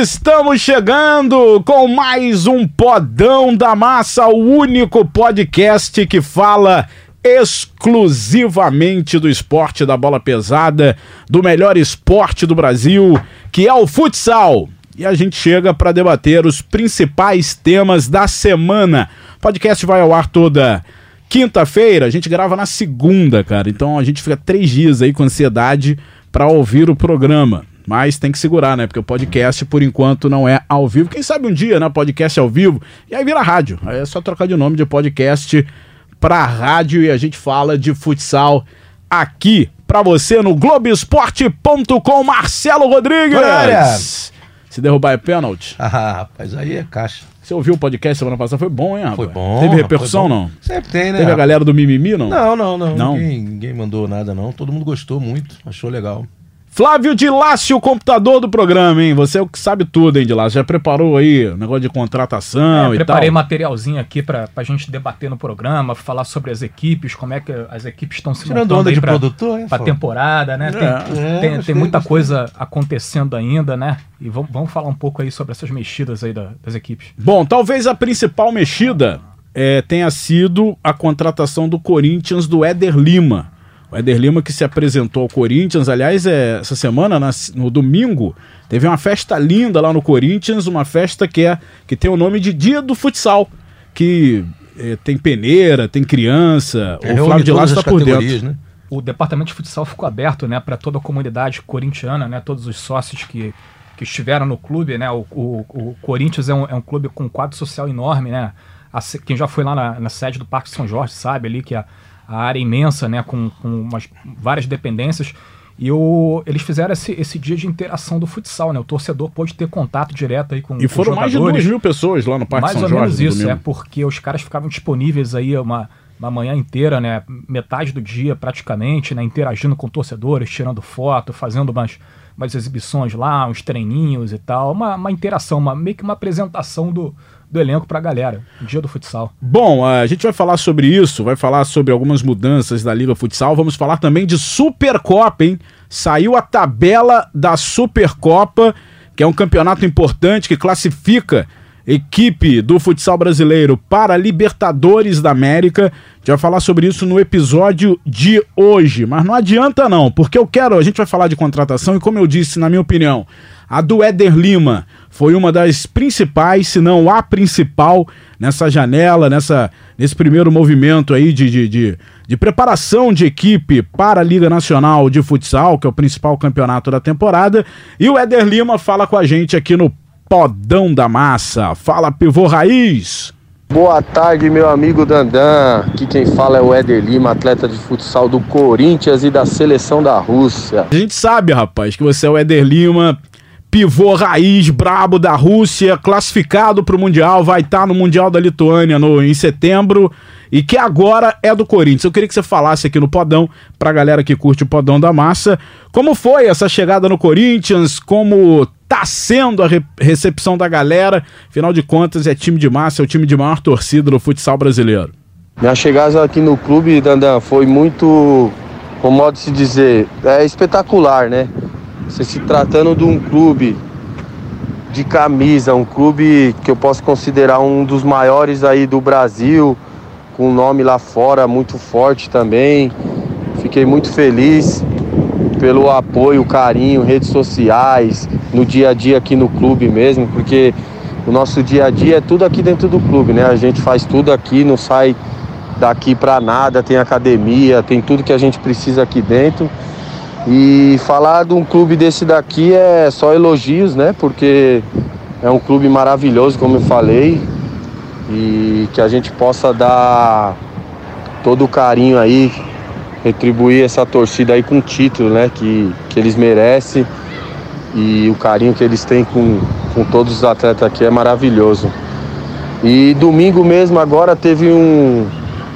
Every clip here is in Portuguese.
Estamos chegando com mais um Podão da Massa, o único podcast que fala exclusivamente do esporte da bola pesada, do melhor esporte do Brasil, que é o futsal. E a gente chega para debater os principais temas da semana. O podcast vai ao ar toda quinta-feira, a gente grava na segunda, cara. Então a gente fica três dias aí com ansiedade para ouvir o programa. Mas tem que segurar, né? Porque o podcast, por enquanto, não é ao vivo. Quem sabe um dia, né? Podcast ao vivo. E aí vira rádio. Aí é só trocar de nome de podcast pra rádio e a gente fala de futsal aqui pra você no Globoesporte.com. Marcelo Rodrigues. Olha. Se derrubar é pênalti. Ah, rapaz, aí é caixa. Você ouviu o podcast semana passada? Foi bom, hein, rapaz? Foi bom. Teve repercussão, bom. não? Sempre tem, né? Teve a rapaz? galera do mimimi, não? Não, não, não. Não? Ninguém, ninguém mandou nada, não. Todo mundo gostou muito, achou legal. Flávio de Lácio, o computador do programa, hein? Você é o que sabe tudo, hein, de Lácio? Já preparou aí o negócio de contratação É, e preparei tal? materialzinho aqui pra, pra gente debater no programa, falar sobre as equipes, como é que as equipes estão se Tirando montando onda de pra, produtor, é, pra temporada, né? Tem, É, é, tem, tem muita gostei. coisa acontecendo ainda, né? E vamos, vamos falar um pouco aí sobre essas mexidas aí da- das equipes. Bom, talvez a principal mexida é, tenha sido a contratação do Corinthians do Éder Lima. O Éder Lima que se apresentou ao Corinthians, aliás, é, essa semana, na- no domingo, teve uma festa linda lá no Corinthians, uma festa que, é, que tem o nome de Dia do Futsal, que é, tem peneira, tem criança, É, o Flávio de as está por dentro. né? O departamento de futsal ficou aberto, né, para toda a comunidade corintiana, né? Todos os sócios que, que estiveram no clube, né? O, o, o Corinthians é um, é um clube com um quadro social enorme, né? A quem já foi lá na, na sede do Parque São Jorge sabe ali que a, a área imensa, né? Com, com umas, várias dependências. E o, eles fizeram esse, esse dia de interação do futsal, né? O torcedor pôde ter contato direto aí com E com foram os mais de jogadores. duas mil pessoas lá no Parque Mais São ou Jorge. menos no isso, domingo. é porque os caras ficavam disponíveis aí uma, uma manhã inteira, né? Metade do dia praticamente, né? Interagindo com torcedores, tirando foto, fazendo umas, umas exibições lá, uns treininhos e tal. Uma, uma interação, uma, meio que uma apresentação do, do elenco pra galera. Dia do futsal. Bom, a gente vai falar sobre isso, vai falar sobre algumas mudanças da Liga Futsal, vamos falar também de Supercopa, hein? Saiu a tabela da Supercopa, que é um campeonato importante que classifica equipe do futsal brasileiro para a Libertadores da América. A gente vai falar sobre isso no episódio de hoje, mas não adianta não, porque eu quero, a gente vai falar de contratação e como eu disse, na minha opinião, a do Éder Lima foi uma das principais, se não a principal, nessa janela, nessa, nesse primeiro movimento aí de, de, de, de preparação de equipe para a Liga Nacional de Futsal, que é o principal campeonato da temporada. E o Éder Lima fala com a gente aqui no Podão da Massa. Fala, pivô raiz! Boa tarde, meu amigo Dandan. Aqui quem fala é o Éder Lima, atleta de futsal do Corinthians e da seleção da Rússia. A gente sabe, rapaz, que você é o Éder Lima, pivô raiz brabo da Rússia, classificado para o Mundial, vai estar no Mundial da Lituânia no, em setembro e que agora é do Corinthians. Eu queria que você falasse aqui no Podão, pra galera que curte o Podão da Massa, como foi essa chegada no Corinthians, como tá sendo a re- recepção da galera, afinal de contas é time de massa, é o time de maior torcida do futsal brasileiro. Minha chegada aqui no clube, Dandan, foi muito, como modo de se dizer, é espetacular, né? Você se tratando de um clube de camisa, um clube que eu posso considerar um dos maiores aí do Brasil, com um nome lá fora muito forte também. Fiquei muito feliz pelo apoio, carinho, redes sociais, no dia a dia aqui no clube mesmo, porque o nosso dia a dia é tudo aqui dentro do clube, né? A gente faz tudo aqui, não sai daqui pra nada, tem academia, tem tudo que a gente precisa aqui dentro. E falar de um clube desse daqui é só elogios, né? Porque é um clube maravilhoso, como eu falei, e que a gente possa dar todo o carinho aí, retribuir essa torcida aí com título, né? Que, que eles merecem e o carinho que eles têm com, com todos os atletas aqui é maravilhoso. E domingo mesmo agora teve um,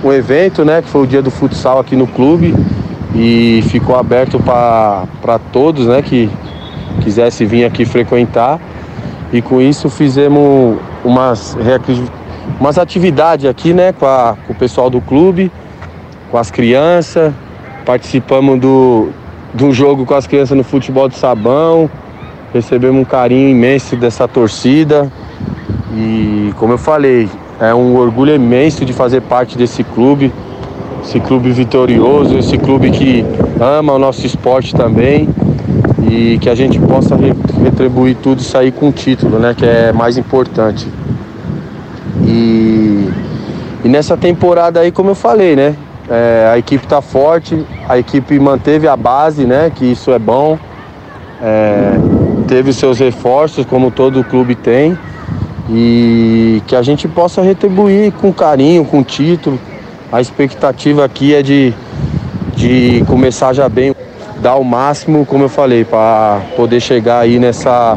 um evento, né? Que foi o dia do futsal aqui no clube e ficou aberto para todos, né? Que quisesse vir aqui frequentar. E com isso fizemos umas, umas atividades aqui, né? Com, a- com o pessoal do clube, com as crianças. Participamos do, um jogo com as crianças no futebol de sabão. recebemos um carinho imenso dessa torcida e, como eu falei, é um orgulho imenso de fazer parte desse clube, esse clube vitorioso, esse clube que ama o nosso esporte também e que a gente possa retribuir tudo e sair com o título, né, que é mais importante. E, e nessa temporada aí, como eu falei, né, é, a equipe está forte, a equipe manteve a base, né, que isso é bom. É, teve seus reforços, como todo clube tem, e que a gente possa retribuir com carinho, com título. A expectativa aqui é de, de começar já bem, dar o máximo, como eu falei, para poder chegar aí nessa,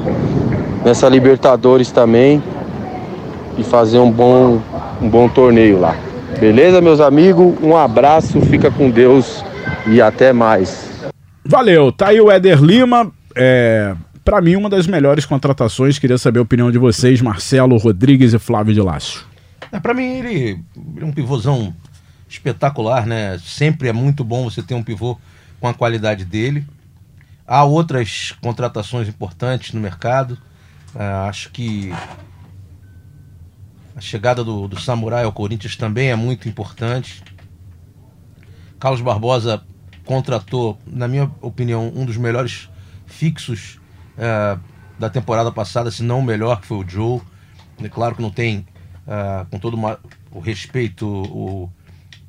nessa Libertadores também e fazer um bom, um bom torneio lá. Beleza, meus amigos? Um abraço, fica com Deus e até mais. Valeu, tá aí o Éder Lima. É, para mim, uma das melhores contratações. Queria saber a opinião de vocês, Marcelo Rodrigues e Flávio de Lácio. É, para mim, ele, ele é um pivôzão espetacular, né? Sempre é muito bom você ter um pivô com a qualidade dele. Há outras contratações importantes no mercado. Uh, acho que a chegada do, do Samurai ao Corinthians também é muito importante. Carlos Barbosa contratou, na minha opinião, um dos melhores fixos uh, da temporada passada, se não o melhor, que foi o Joe. É claro que não tem, uh, com todo uma, o respeito, o,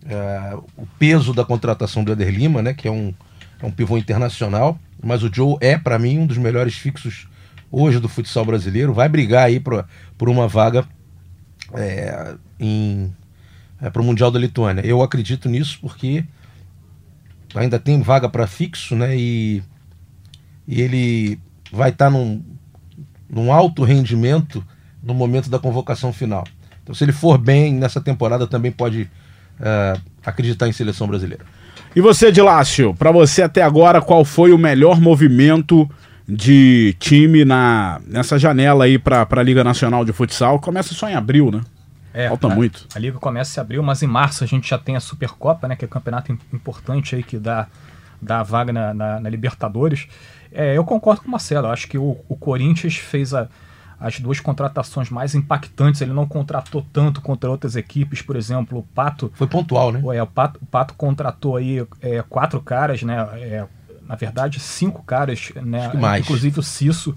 uh, o peso da contratação do Eder Lima, né, que é um, é um pivô internacional, mas o Joe é, para mim, um dos melhores fixos hoje do futsal brasileiro. Vai brigar aí pra, por uma vaga é, é, para o Mundial da Lituânia. Eu acredito nisso porque ainda tem vaga para fixo, né? E, e ele vai estar tá num, num alto rendimento no momento da convocação final. Então, se ele for bem nessa temporada, também pode uh, acreditar em seleção brasileira. E você, Dilácio, para você até agora, qual foi o melhor movimento de time na, nessa janela aí para a Liga Nacional de Futsal? Começa só em abril, né? É, Falta a, muito. A Liga começa em abril, mas em março a gente já tem a Supercopa, né? Que é um campeonato importante aí que dá, dá vaga na, na, na Libertadores. É, eu concordo com o Marcelo. Acho que o, o Corinthians fez a, as duas contratações mais impactantes. Ele não contratou tanto contra outras equipes, por exemplo, o Pato. Foi pontual, né? É, o, Pato, o Pato contratou aí é, quatro caras, né? É, na verdade, cinco caras, né? Mais. Inclusive o Cisso.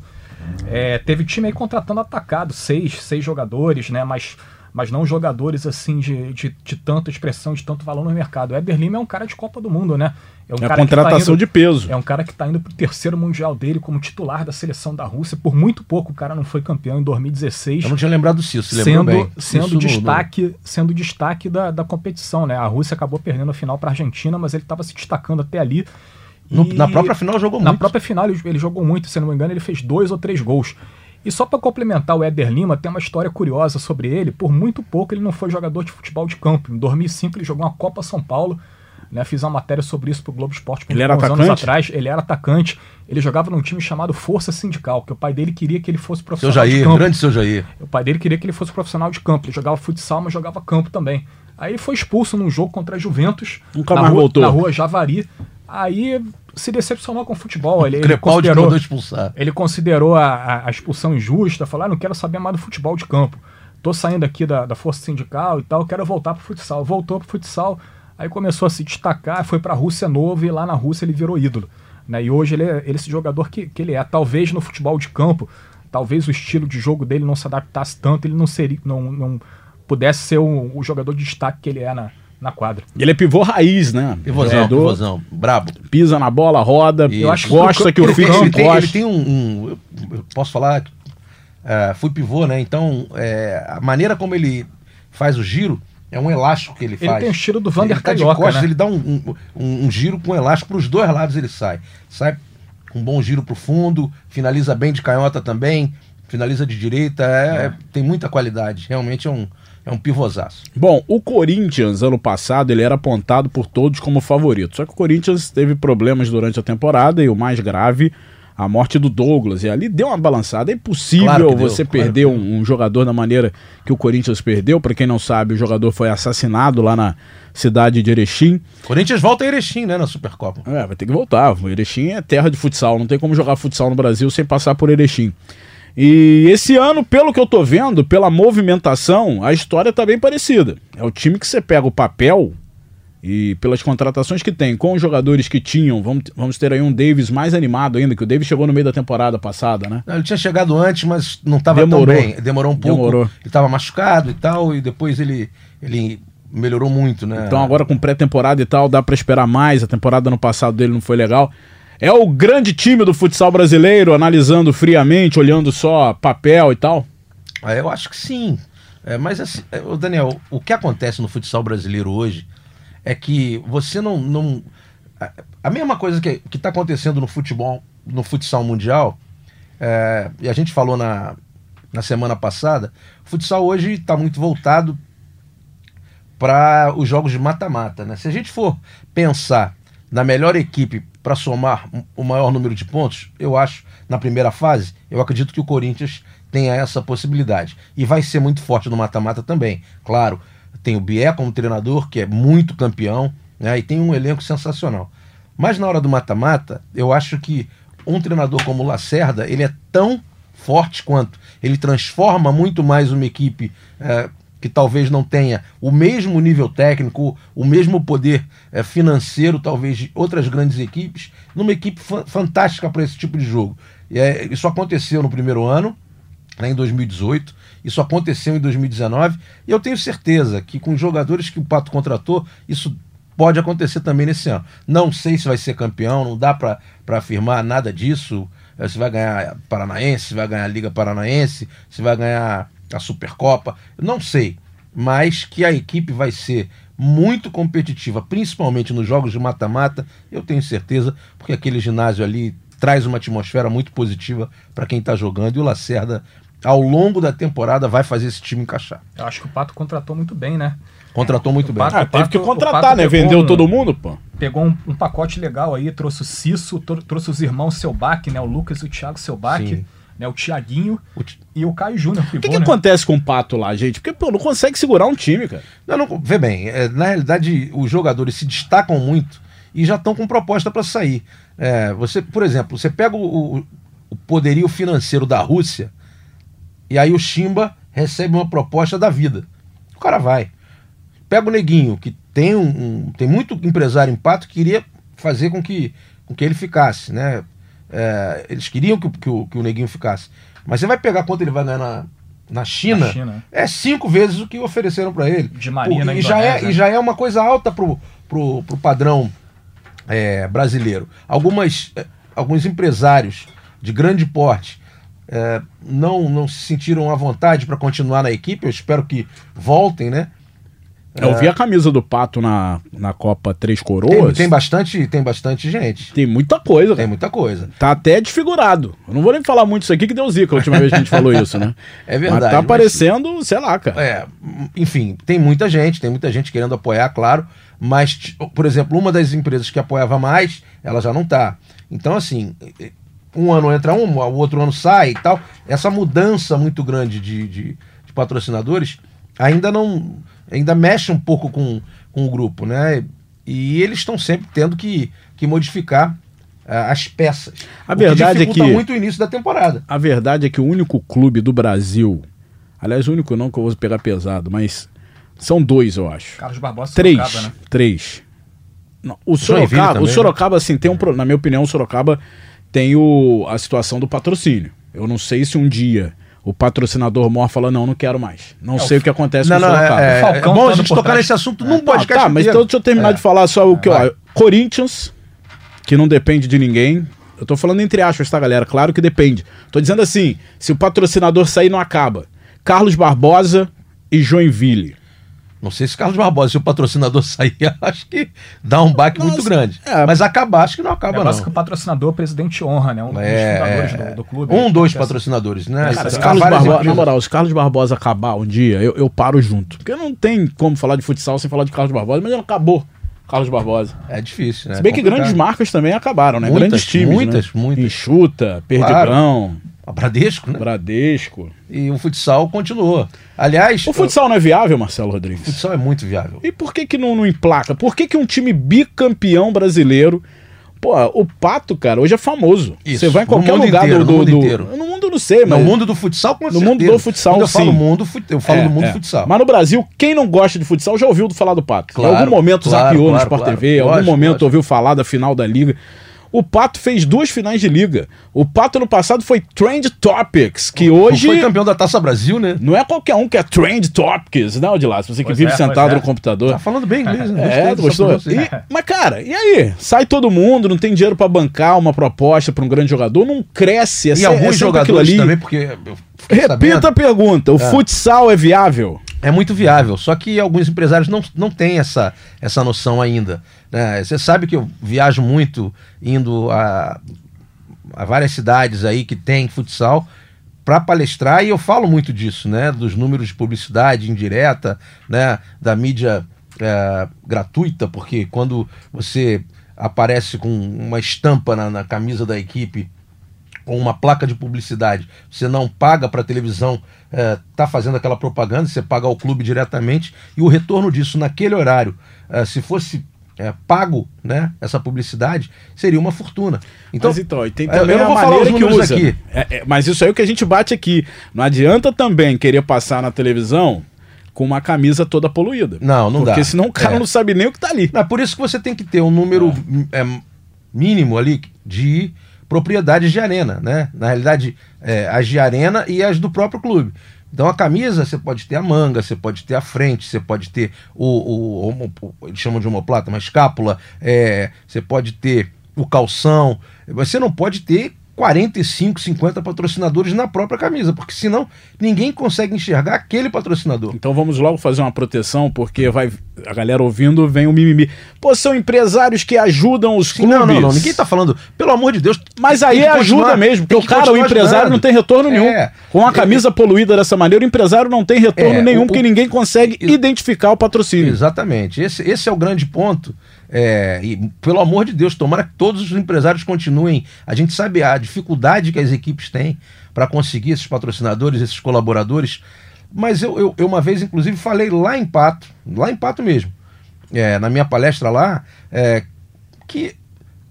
É, teve time aí contratando atacado, seis, seis jogadores, né? Mas mas não jogadores assim de, de, de, tanta expressão, de tanto valor no mercado. O Éder Lima é um cara de Copa do Mundo, né? É, um é cara contratação tá indo, de peso. É um cara que está indo para o terceiro mundial dele como titular da seleção da Rússia. Por muito pouco o cara não foi campeão em 2016. Eu não tinha lembrado disso, se sendo, bem. Sendo destaque, no... sendo destaque da, da competição, né? A Rússia acabou perdendo a final para a Argentina, mas ele estava se destacando até ali. No, na própria final jogou na muito. Na própria final ele, ele jogou muito, se não me engano, ele fez dois ou três gols. E só para complementar o Éder Lima, tem uma história curiosa sobre ele. Por muito pouco ele não foi jogador de futebol de campo. Em 2005 ele jogou uma Copa São Paulo. Né, fiz uma matéria sobre isso pro Globo Esporte ele era atacante? anos atrás. Ele era atacante. Ele jogava num time chamado Força Sindical, que o pai dele queria que ele fosse profissional seu Jair, de campo. grande seu Jair. O pai dele queria que ele fosse profissional de campo. Ele jogava futsal, mas jogava campo também. Aí ele foi expulso num jogo contra a Juventus. Nunca mais rua, voltou. Na rua Javari. Aí se decepcionou com o futebol. Ele, ele considerou, expulsar. ele considerou a, a, expulsão injusta, falou: ah, não quero saber mais do futebol de campo. Tô saindo aqui da, da força sindical e tal, quero voltar pro futsal. Voltou pro futsal, aí começou a se destacar, foi pra Rússia novo e lá na Rússia ele virou ídolo. Né? E hoje ele é, ele é esse jogador que, que ele é. Talvez no futebol de campo, talvez o estilo de jogo dele não se adaptasse tanto, ele não seria, não, não pudesse ser o, o jogador de destaque que ele é na, na quadra. Ele é pivô raiz, né? Pivôzão, é, pivôzão, brabo. Pisa na bola, roda, eu acho gosta que, o filho ele, tem, ele tem um, um, eu posso falar, uh, fui pivô, né? Então, é, a maneira como ele faz o giro é um elástico que ele faz. Ele tem o estilo do Vander ele tá Carioca, de costas, né? ele dá um, um, um giro com elástico para os dois lados ele sai. Sai com um bom giro pro fundo, finaliza bem de canhota também, finaliza de direita, é, é. tem muita qualidade. Realmente é um é um pivôzaço. Bom, o Corinthians, ano passado, ele era apontado por todos como favorito. Só que o Corinthians teve problemas durante a temporada e o mais grave, a morte do Douglas. E ali deu uma balançada. É impossível Claro que deu, você claro perder um, um jogador da maneira que o Corinthians perdeu. Para quem não sabe, o jogador foi assassinado lá na cidade de Erechim. Corinthians volta a Erechim, né, na Supercopa. É, vai ter que voltar. O Erechim é terra de futsal. Não tem como jogar futsal no Brasil sem passar por Erechim. E esse ano, pelo que eu tô vendo, pela movimentação, a história tá bem parecida. É o time que você pega o papel e pelas contratações que tem, com os jogadores que tinham, vamos, vamos ter aí um Davis mais animado ainda, que o Davis chegou no meio da temporada passada, né? Ele tinha chegado antes, mas não estava tão bem. Demorou um pouco. Demorou. Ele estava machucado e tal, e depois ele, ele melhorou muito, né? Então agora com pré-temporada e tal, dá pra esperar mais. A temporada no passado dele não foi legal. É o grande time do futsal brasileiro, analisando friamente, olhando só papel e tal. Ah, Eu acho que sim. É, mas assim, é, Daniel, o que acontece no futsal brasileiro hoje é que você não. não a, mesma coisa que está acontecendo no futebol, no futsal mundial, é, e a gente falou na, na semana passada, o futsal hoje está muito voltado para os jogos de mata-mata. Né? Se a gente for pensar na melhor equipe para somar o maior número de pontos, eu acho, na primeira fase, eu acredito que o Corinthians tenha essa possibilidade. E vai ser muito forte no mata-mata também. Claro, tem o Bié como treinador, que é muito campeão, né? e tem um elenco sensacional. Mas na hora do mata-mata, eu acho que um treinador como o Lacerda, ele é tão forte quanto. Ele transforma muito mais uma equipe eh, que talvez não tenha o mesmo nível técnico, o mesmo poder eh, financeiro, talvez, de outras grandes equipes, numa equipe fa- fantástica para esse tipo de jogo. É, isso aconteceu no primeiro ano, lá em 2018, isso aconteceu em 2019, e eu tenho certeza que com os jogadores que o Pato contratou, isso pode acontecer também nesse ano. Não sei se vai ser campeão, não dá para afirmar nada disso. eh, Se vai ganhar Paranaense, se vai ganhar Liga Paranaense, se vai ganhar a Supercopa, não sei. Mas que a equipe vai ser muito competitiva, principalmente nos jogos de mata-mata, eu tenho certeza, porque aquele ginásio ali traz uma atmosfera muito positiva para quem está jogando e o Lacerda, ao longo da temporada, vai fazer esse time encaixar. Eu acho que o Pato contratou muito bem, né? Contratou muito bem. Pato- Ah, teve que contratar, Pato né? pegou Vendeu um- todo mundo, pô. Pegou um, um pacote legal aí, trouxe o Cisso, tro- trouxe os irmãos Selbac, né? O Lucas e o Thiago Selbac, Sim. né? O Tiaguinho O ti- e o Caio Júnior. O que, que acontece com o Pato lá, gente? Porque, pô, não consegue segurar um time, cara. Não, não, vê bem, é, na realidade os jogadores se destacam muito e já estão com proposta para sair. É, você, por exemplo, você pega o- o poderio financeiro da Rússia e aí o Chimba recebe uma proposta da vida. O cara vai. Pega o Neguinho, que tem um, um- tem muito empresário em Pato que queria fazer com que, com que ele ficasse, né? É, eles queriam que, o- que, o, que o Neguinho ficasse. Mas você vai pegar quanto ele vai ganhar na, na China, Na China. é cinco vezes o que ofereceram para ele. De Maria Pô, na e, já é, e já é uma coisa alta pro, pro, pro padrão é, brasileiro. Algumas, eh, alguns empresários de grande porte eh, não, não se sentiram à vontade para continuar na equipe. Eu espero que voltem, né? Eu vi a camisa do Pato na, na Copa Três Tem, Coroas. tem bastante, tem bastante gente. Tem muita coisa, Tem muita coisa. Tá até desfigurado. Eu não vou nem falar muito isso aqui que deu zica a última vez que a gente falou isso, né? É verdade, Mas tá mas- parecendo, sei lá, cara. É, enfim, tem muita gente, tem muita gente querendo apoiar, claro, mas, por exemplo, uma das empresas que apoiava mais, ela já não tá. Então, assim, um ano entra um, o outro ano sai e tal. Essa mudança muito grande de, de, de patrocinadores ainda não. ainda mexe um pouco com, com o grupo, né? E eles estão sempre tendo que, que modificar ah, as peças. A O verdade é dificulta que- muito o início da temporada. A verdade é que o único clube do Brasil, aliás, o único não que eu vou pegar pesado, mas são dois, eu acho. Carlos Barbosa Três. Sorocaba, né? Três. Não, o Joinville Sorocaba, também, o né? Sorocaba, assim, tem um. Na minha opinião, o Sorocaba tem o, a situação do patrocínio. Eu não sei se um dia o patrocinador mor fala, não, não quero mais. Não É, sei o- o que acontece Não, com o não, Sorocaba. é, é, Falcão é bom tá a gente tocar trás. nesse assunto num Não, podcast tá, mas então deixa eu terminar É. de falar só o que, Vai. ó, Corinthians, que não depende de ninguém. Eu tô falando entre aspas, tá, galera? Claro que depende. Tô dizendo assim, se o patrocinador sair, não acaba. Carlos Barbosa e Joinville. Não sei se Carlos Barbosa, se o patrocinador sair, acho que dá um baque muito grande. é. Mas acabar, acho que não É acaba, que não. o patrocinador, o presidente honra, né? Um dos É, fundadores é. do, do clube. um, dois Essa- patrocinadores, né? Cara, se Há Carlos Barbosa, na moral, se Carlos Barbosa acabar um dia, eu, eu paro junto. Porque não tem como falar de futsal sem falar de Carlos Barbosa, mas ele acabou. Carlos Barbosa. É difícil, né? Se bem que Complicado. grandes marcas também acabaram, né? Muitas, grandes times. muitas, né? muitas. Enxuta, Perdigão, A Bradesco, né? Bradesco. E o futsal continuou. Aliás, O futsal não é viável, Marcelo Rodrigues? o futsal é muito viável. E por que que não, não emplaca? Por que que um time bicampeão brasileiro... Pô, o Pato, cara, hoje é famoso. Isso. Você vai em No qualquer lugar inteiro, do, no do, mundo do-. No mundo eu não sei, mas... No mundo do futsal, com No mundo do futsal, Quando eu falo mundo, eu falo É, do mundo é. futsal. Mas no Brasil, quem não gosta de futsal já ouviu falar do Pato. Claro, em algum momento claro, zapeou no claro, Sport claro. TV, em algum Lógico, momento lógico. ouviu falar da final da Liga. O Pato fez duas finais de Liga. O Pato no passado foi Trend Topics, que hoje... Foi campeão da Taça Brasil, né? Não é qualquer um que é Trend Topics, não, de lá. Você que Pois vive é, sentado é. no computador. Tá falando bem inglês, né? É, Gostei gostou? pronúncia. E- mas, cara, e aí? Sai todo mundo, não tem dinheiro pra bancar uma proposta pra um grande jogador, não cresce. É E se- é alguns aquilo jogadores ali. também, porque Repita sabendo, a pergunta: o futsal é viável? é muito viável, só que alguns empresários não, não têm essa, essa noção ainda. né? Você sabe que eu viajo muito indo a, a várias cidades aí que tem futsal para palestrar e eu falo muito disso, né? Dos números de publicidade indireta, né? Da mídia é, gratuita, porque quando você aparece com uma estampa na, na camisa da equipe ou uma placa de publicidade, você não paga para a televisão é, tá fazendo aquela propaganda, você paga ao clube diretamente e o retorno disso naquele horário, é, se fosse é, pago, né, essa publicidade, seria uma fortuna. Então, mas então, e tem eu também não a vou falar maneira os que usa. aqui. É, é, mas isso aí é o que a gente bate aqui. Não adianta também querer passar na televisão com uma camisa toda poluída. Não, não dá. Porque senão o cara É. não sabe nem o que tá ali. Não, é por isso que você tem que ter um número é, mínimo ali de propriedades de arena, né? Na realidade, é, as de arena e as do próprio clube. Então a camisa você pode ter a manga, você pode ter a frente, você pode ter o, o, o- eles chamam de homoplata, uma escápula, é, você pode ter o calção, você não pode ter 45, 50 patrocinadores na própria camisa, porque senão ninguém consegue enxergar aquele patrocinador. Então vamos logo fazer uma proteção, porque vai a galera ouvindo, vem o mimimi. Pô, são empresários que ajudam os Sim, clubes. não, não, não, ninguém tá falando, pelo amor de Deus. Mas aí é ajuda mesmo, porque o cara, o empresário ajudando. não tem retorno nenhum. É. Com a É, camisa poluída dessa maneira, o empresário não tem retorno É, nenhum, o- porque ninguém consegue identificar o patrocínio. Exatamente. Esse, esse é o grande ponto. É, e, pelo amor de Deus, tomara que todos os empresários continuem. A gente sabe a dificuldade que as equipes têm para conseguir esses patrocinadores, esses colaboradores. Mas eu, eu, eu uma vez, inclusive, falei lá em Pato, lá em Pato mesmo, é, na minha palestra lá, é, que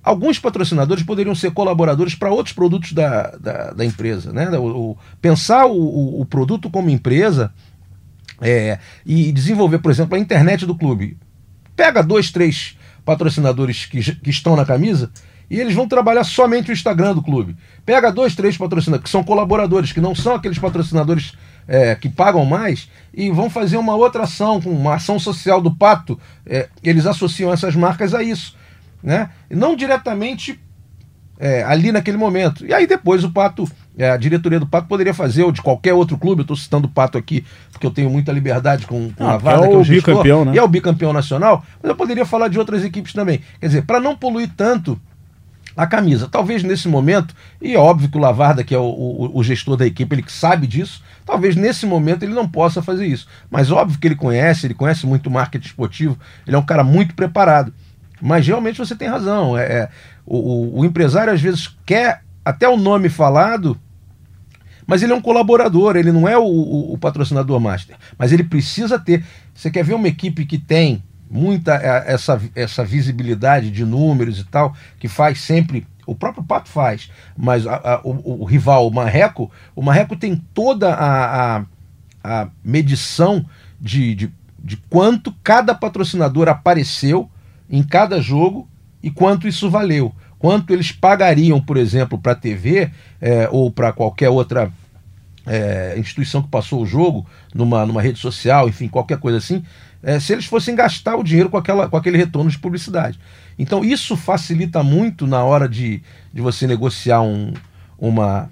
alguns patrocinadores poderiam ser colaboradores para outros produtos da, da, da empresa. Né? O, o- pensar o, o- produto como empresa é, e desenvolver, por exemplo, a internet do clube. Pega dois, três patrocinadores que, que estão na camisa e eles vão trabalhar somente o Instagram do clube. Pega dois, três patrocinadores que são colaboradores, que não são aqueles patrocinadores é, que pagam mais, e vão fazer uma outra ação, uma ação social do Pato. É, eles associam essas marcas a isso. Né? Não diretamente é, ali naquele momento. E aí depois o Pato, a diretoria do Pato poderia fazer, ou de qualquer outro clube, eu estou citando o Pato aqui, porque eu tenho muita liberdade com, com Ah, a porque é que é o o gestor, bicampeão, né? e é o bicampeão nacional, mas eu poderia falar de outras equipes também. Quer dizer, para não poluir tanto a camisa. Talvez nesse momento, e é óbvio que o Lavarda, que é o, o- o gestor da equipe, ele que sabe disso, talvez nesse momento ele não possa fazer isso. Mas óbvio que ele conhece, ele conhece muito marketing esportivo, ele é um cara muito preparado. Mas realmente você tem razão. É, é, o, o- o empresário às vezes quer até o nome falado, mas ele é um colaborador, ele não é o, o- o patrocinador master. Mas ele precisa ter. Você quer ver uma equipe que tem muita é, essa, essa visibilidade de números e tal, que faz sempre. O próprio Pato faz, mas a- a- o, o rival, o Marreco, o Marreco tem toda a, a, a medição de, de, de quanto cada patrocinador apareceu em cada jogo e quanto isso valeu. Quanto eles pagariam, por exemplo, para a TV é, ou para qualquer outra é, instituição que passou o jogo numa, numa rede social, enfim, qualquer coisa assim, é, se eles fossem gastar o dinheiro com, aquela, com aquele retorno de publicidade. Então isso facilita muito na hora de, de você negociar um, uma,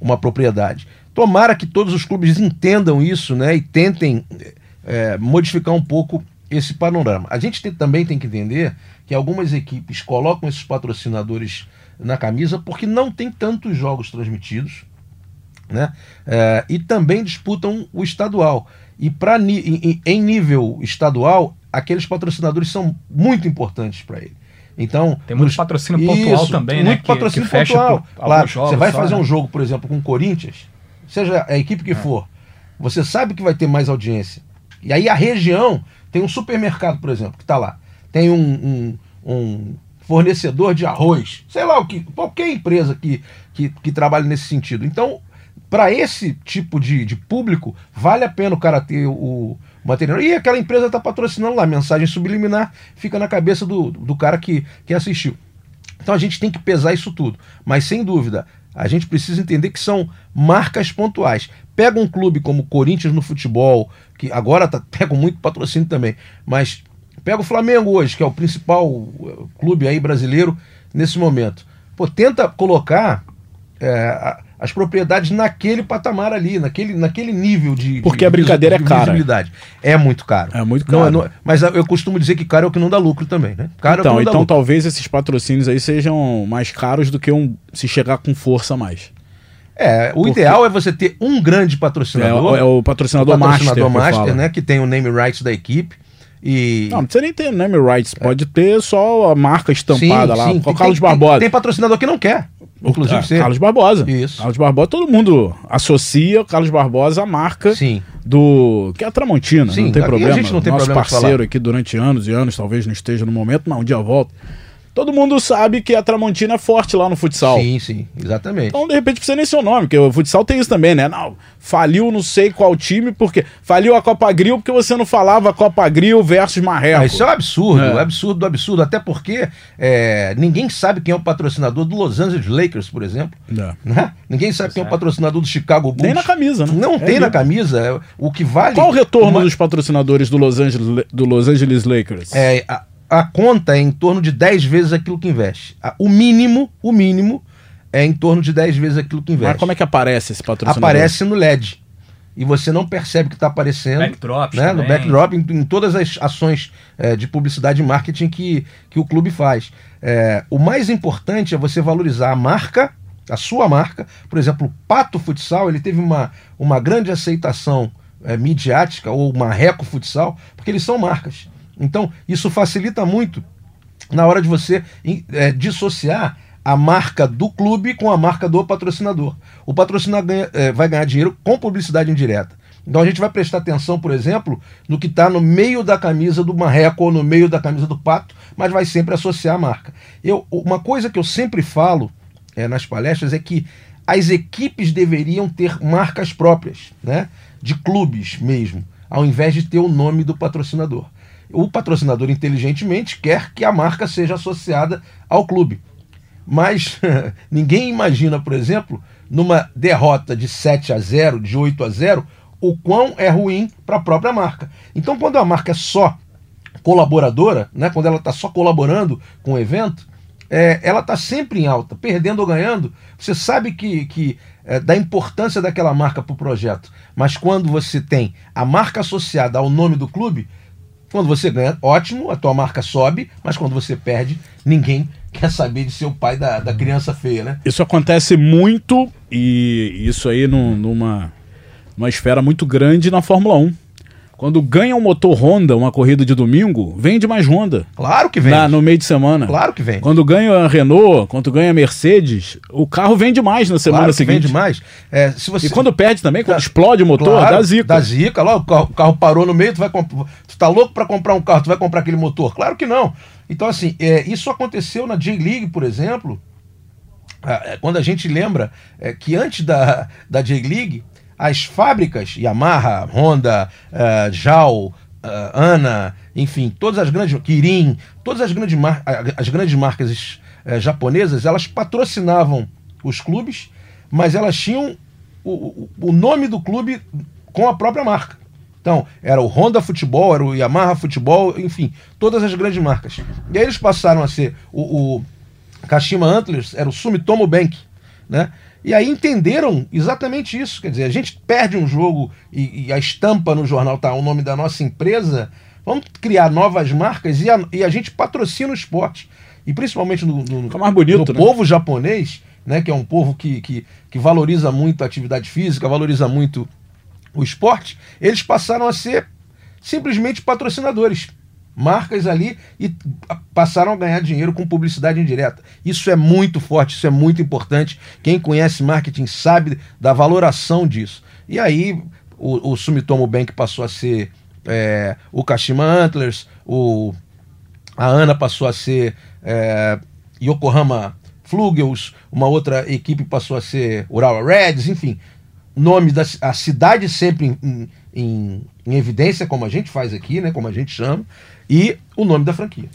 uma propriedade. Tomara que todos os clubes entendam isso né, e tentem é, modificar um pouco esse panorama. A gente tem- também tem que entender que algumas equipes colocam esses patrocinadores na camisa porque não tem tantos jogos transmitidos né? É, e também disputam o estadual. E pra, em, nível estadual, aqueles patrocinadores são muito importantes para ele. Então, tem muito nos- patrocínio pontual também, né? Muito que- patrocínio que fecha pontual. Claro, jogos você vai só, fazer né? um jogo, por exemplo, com o Corinthians, seja a equipe que for, você sabe que vai ter mais audiência. E aí a região tem um supermercado, por exemplo, que está lá. Tem um, um- um fornecedor de arroz, sei lá o que, qualquer empresa que, que, que trabalhe nesse sentido. Então, para esse tipo de, de público, vale a pena o cara ter o material. E aquela empresa está patrocinando lá, mensagem subliminar fica na cabeça do, do cara que, que assistiu. Então a gente tem que pesar isso tudo. Mas sem dúvida, a gente precisa entender que são marcas pontuais. Pega um clube como o Corinthians no futebol, que agora tá, pega muito patrocínio também, mas pega o Flamengo hoje, que é o principal eh, clube aí brasileiro nesse momento. Pô, tenta colocar é, as propriedades naquele patamar ali, naquele, naquele nível de. Porque de a brincadeira vis- é cara. É muito caro. É muito Não, caro. não- mas eu costumo dizer que caro é o que não dá lucro também, né? Caro é então, não dá então lucro. talvez esses patrocínios aí sejam mais caros do que um se chegar com força a mais. É, o Porque- ideal é você ter um grande É, patrocinador. o- é o patrocinador, o patrocinador master, master, né? Que tem o name rights da equipe. E. Não, não precisa nem ter name rights, pode ter só a marca estampada lá, com o Tem- Carlos tem- Barbosa. Tem, patrocinador que não quer. Inclusive Ah, você. Carlos Barbosa. Isso. Carlos Barbosa, todo mundo associa o Carlos Barbosa à marca Sim. do. que é a Tramontina, Sim, não tem aqui a problema. gente não tem Nosso problema parceiro aqui durante anos e anos, talvez não esteja no momento, mas um dia volta. Todo mundo sabe que a Tramontina é forte lá no futsal. Sim, sim, exatamente. Então, de repente, precisa nem seu nome, porque o futsal tem isso também, né? Não, faliu não sei qual time, porque. Faliu a Copa Grill porque você não falava Copa Grill versus Marreco. Ah, isso é um absurdo, É. absurdo, do absurdo. Até porque é, ninguém sabe quem é o patrocinador do Los Angeles Lakers, por exemplo. É. né? Ninguém sabe quem é o patrocinador do Chicago Bulls. Nem na camisa, né? Não É tem na mesmo. camisa. é, O que vale. Qual o retorno uma- dos patrocinadores do Los Angeles, do Los Angeles Lakers? É, a, a conta é em torno de 10 vezes aquilo que investe. O mínimo, o mínimo, é em torno de 10 vezes aquilo que investe. Mas como é que aparece esse patrocinador? Aparece no LED. E você não percebe que está aparecendo. Backdrops né? No backdrop, em, em todas as ações é, de publicidade e marketing que, que o clube faz. É, o mais importante é você valorizar a marca, a sua marca. Por exemplo, o Pato Futsal, ele teve uma, uma grande aceitação é, midiática, ou Marreco Futsal, porque eles são marcas. Então, isso facilita muito na hora de você é, dissociar a marca do clube com a marca do patrocinador. O patrocinador ganha- é, vai ganhar dinheiro com publicidade indireta. Então a gente vai prestar atenção, por exemplo, no que está no meio da camisa do Marreco ou no meio da camisa do Pato, mas vai sempre associar a marca. Eu, uma coisa que eu sempre falo é, nas palestras é que as equipes deveriam ter marcas próprias, né? de clubes mesmo, ao invés de ter o nome do patrocinador. O patrocinador, inteligentemente, quer que a marca seja associada ao clube. Mas ninguém imagina, por exemplo, numa derrota de 7 a 0, de 8 a 0, o quão é ruim para a própria marca. Então, quando a marca é só colaboradora, né, quando ela está só colaborando com o evento, é, ela está sempre em alta, perdendo ou ganhando. Você sabe que, que é, da importância daquela marca para o projeto. Mas quando você tem a marca associada ao nome do clube, quando você ganha, ótimo, a tua marca sobe, mas quando você perde, ninguém quer saber de ser o pai da, da criança feia, né? Isso acontece muito, e isso aí num- numa, numa esfera muito grande na Fórmula 1. Quando ganha um motor Honda, uma corrida de domingo, vende mais Honda. Claro que vende. Na- no meio de semana. Claro que vende. Quando ganha a Renault, quando ganha a Mercedes, o carro vende mais na semana claro que seguinte. vende mais. É, se você... E quando perde também, quando explode o motor, Claro, dá zica. Dá zica, lá, o carro, o carro parou no meio, tu vai comp... tu tá louco para comprar um carro, tu vai comprar aquele motor? Claro que não. Então, assim, é, isso aconteceu na J-League, por exemplo, ah, é, quando a gente lembra é, que antes da, da J-League, as fábricas, Yamaha, Honda, uh, JAL, ah, Ana, enfim, todas as grandes, Kirin, todas as grandes, mar, as grandes marcas eh, japonesas, elas patrocinavam os clubes, mas elas tinham o, o, o nome do clube com a própria marca. Então, era o Honda Futebol, era o Yamaha Futebol, enfim, todas as grandes marcas. E aí eles passaram a ser o, o Kashima Antlers, era o Sumitomo Bank, né? E aí entenderam exatamente isso. Quer dizer, a gente perde um jogo e, e a estampa no jornal tá o nome da nossa empresa. Vamos criar novas marcas e a, e a gente patrocina o esporte. E principalmente no, no, bonito, no né? povo japonês, né, que é um povo que, que, que valoriza muito a atividade física, valoriza muito o esporte, eles passaram a ser simplesmente patrocinadores. Marcas ali e passaram a ganhar dinheiro com publicidade indireta. Isso é muito forte, isso é muito importante. Quem conhece marketing sabe da valoração disso. E aí o, o Sumitomo Bank passou a ser é, o Kashima Antlers, o, a Ana passou a ser é, Yokohama Flugels, uma outra equipe passou a ser Urawa Reds, enfim. Nome da a cidade sempre em, em, em evidência, como a gente faz aqui, né? Como a gente chama e o nome da franquia.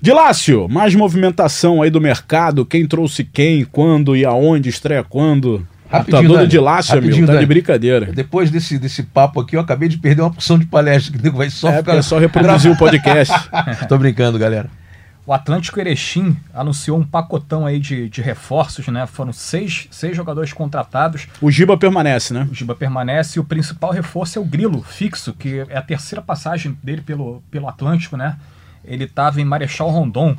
Dilácio, mais movimentação aí do mercado, quem trouxe quem, quando e aonde, estreia quando? Rapidinho, Lutador Dani. Dilácio, Rapidinho, meu, tá de brincadeira. Depois desse, desse papo aqui, eu acabei de perder uma porção de palestra que vai só É, ficar. é só reproduzir o podcast. Tô brincando, galera. O Atlântico Erechim anunciou um pacotão aí de, de reforços, né? Foram seis, seis jogadores contratados. O Giba permanece, né? O Giba permanece e o principal reforço é o Grilo, fixo, que é a terceira passagem dele pelo, pelo Atlântico, né? Ele estava em Marechal Rondon,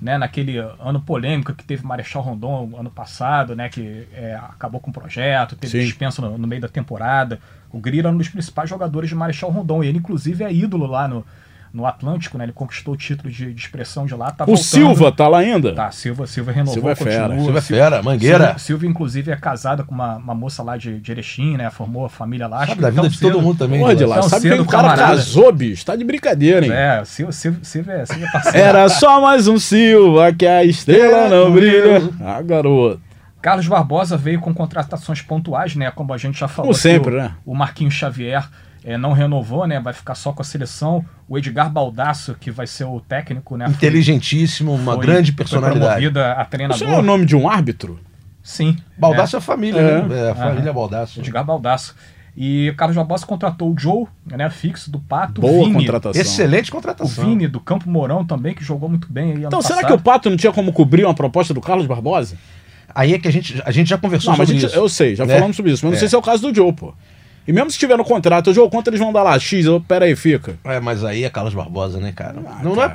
né? Naquele ano polêmico que teve Marechal Rondon ano passado, né? Que é, acabou com o projeto, teve Sim. dispensa no, no meio da temporada. O Grilo é um dos principais jogadores de Marechal Rondon e ele, inclusive, é ídolo lá no, no Atlântico, né? Ele conquistou o título de, de expressão de lá. Tá O voltando. Silva tá lá ainda? Tá, Silva, Silva renovou, Silva é fera. continua. Silva é fera, Mangueira. Silva, Silva, inclusive, é casada com uma, uma moça lá de, de Erechim, né? Formou a família lá. Sabe que da vida de todo mundo também. Porra, de lá. Sabe quem o cara camarada. casou, bicho? Tá de brincadeira, hein? É, Silva, Silva, Silva, é, Silva é parceiro. Era só mais um Silva que a estrela não brilha. Ah, garoto. Carlos Barbosa veio com contratações pontuais, né? Como a gente já falou. Como sempre, que o, né? O Marquinhos Xavier eh, não renovou, né? Vai ficar só com a seleção. O Edgar Baldasso, que vai ser o técnico, né? foi- Inteligentíssimo, uma foi- grande foi personalidade. promovido a Isso treinador. é o nome de um árbitro? Sim. Baldaço é, família, É. né? É, a família Baldaço. Edgar Baldasso. E o Carlos Barbosa contratou o Joe, né, fixo do Pato. o Boa Vini, contratação. Excelente O contratação. Vini do Campo Mourão também, que jogou muito bem aí ano Então, será passado. que o Pato não tinha como cobrir uma proposta do Carlos Barbosa? Aí é que a gente, a gente já conversou Não, mas a sobre gente- isso. eu sei, já né? falamos sobre isso, mas não É. sei se é o caso do Joe, pô. E mesmo se tiver no contrato, o Joe, quanto eles vão dar lá? X, eu, pera aí, fica. É, mas aí é Carlos Barbosa, né, cara? Ah, não, não é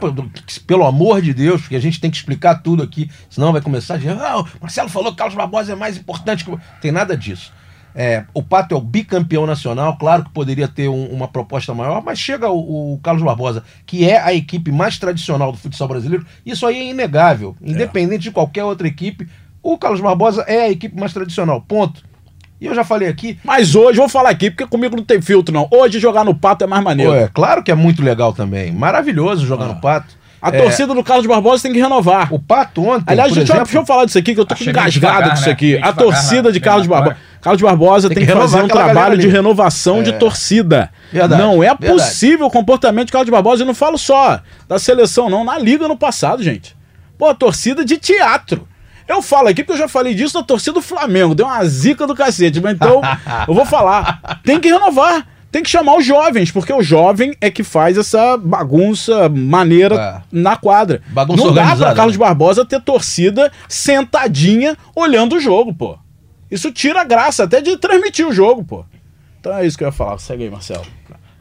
pelo amor de Deus, porque a gente tem que explicar tudo aqui, senão vai começar a dizer, ah, Marcelo falou que Carlos Barbosa é mais importante que. o-". Tem nada disso. É, o Pato é o bicampeão nacional, claro que poderia ter um- uma proposta maior, mas chega o, o Carlos Barbosa, que é a equipe mais tradicional do futsal brasileiro, isso aí é inegável. Independente de qualquer outra equipe, o Carlos Barbosa é a equipe mais tradicional. Ponto. E eu já falei aqui, Mas hoje, vou falar aqui, porque comigo não tem filtro, não. Hoje jogar no Pato é mais maneiro. pô, é claro que é muito legal também. Maravilhoso jogar no Pato. A É, torcida do Carlos Barbosa tem que renovar. O Pato ontem. Aliás, por deixa, eu- exemplo, deixa eu falar disso aqui, que eu tô engasgado devagar, com isso né? aqui. Meio A devagar torcida na- de Carlos Barbosa. Carlos Barbosa Tem tem, que que fazer um trabalho de renovação de É. torcida. Verdade, não é verdade. possível o comportamento de Carlos Barbosa. Eu não falo só da seleção, não. Na liga no passado, gente. Pô, a torcida de teatro. Eu falo aqui porque eu já falei disso da torcida do Flamengo. Deu uma zica do cacete. Mas então, eu vou falar. Tem que renovar. Tem que chamar os jovens, porque o jovem é que faz essa bagunça maneira É. na quadra. Bagunça não dá pra Carlos né? Barbosa ter torcida sentadinha olhando o jogo, pô. Isso tira a graça até de transmitir o jogo, pô. Então é isso que eu ia falar. Segue aí, Marcelo.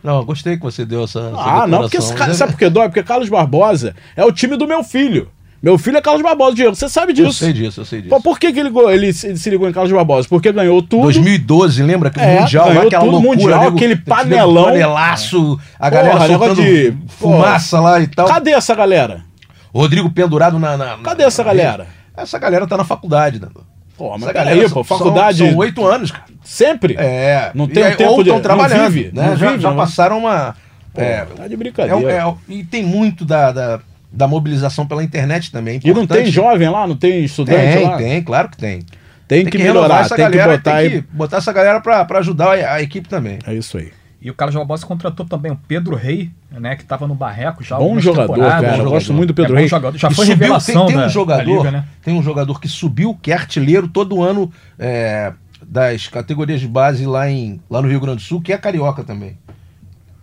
Não, eu gostei que você deu essa. essa Ah, não, porque sabe por que dói? Porque Carlos Barbosa é o time do meu filho. Meu filho é Carlos Barbosa, Diego. Você sabe Eu disso. sei disso, eu sei disso. Pô, por que, que ele, ele, se- ligou em Carlos Barbosa? Porque ganhou tudo. 2012, lembra aquele É, Mundial lá, ganhou aquela tudo, loucura, Mundial, nego- aquele panelão. Panelaço, a galera Porra, soltando de- fumaça lá e tal. Cadê essa galera? Rodrigo pendurado na. na- na- Cadê essa na- galera? Essa galera tá na faculdade, Nando. Pô, mas Essa peraí, galera pô, faculdade. São oito anos, cara. Sempre? É. Não E tem aí, tempo ou de- tão não trabalhando, vive, né? não já, vive, já não. passaram uma. Pô, é, tá de é, brincadeira. é, e tem muito da, da, da mobilização pela internet também. E não tem jovem lá? Não tem estudante Tem, lá? tem, claro que tem. Tem, que, renovar melhorar, essa tem que galera, botar tem que botar essa galera pra, pra ajudar a, a equipe também. É isso aí. E o Carlos Barbosa contratou também o Pedro Rei, né? Que estava no Barreco já. há Bom jogador, temporadas. cara. Eu bom gosto jogador. muito do Pedro é jogador. Já E foi subiu- revelação tem, tem um jogador, da Liga, né? tem um jogador que subiu, que é artilheiro todo ano é, das categorias de base lá, em, lá no Rio Grande do Sul, que é carioca também.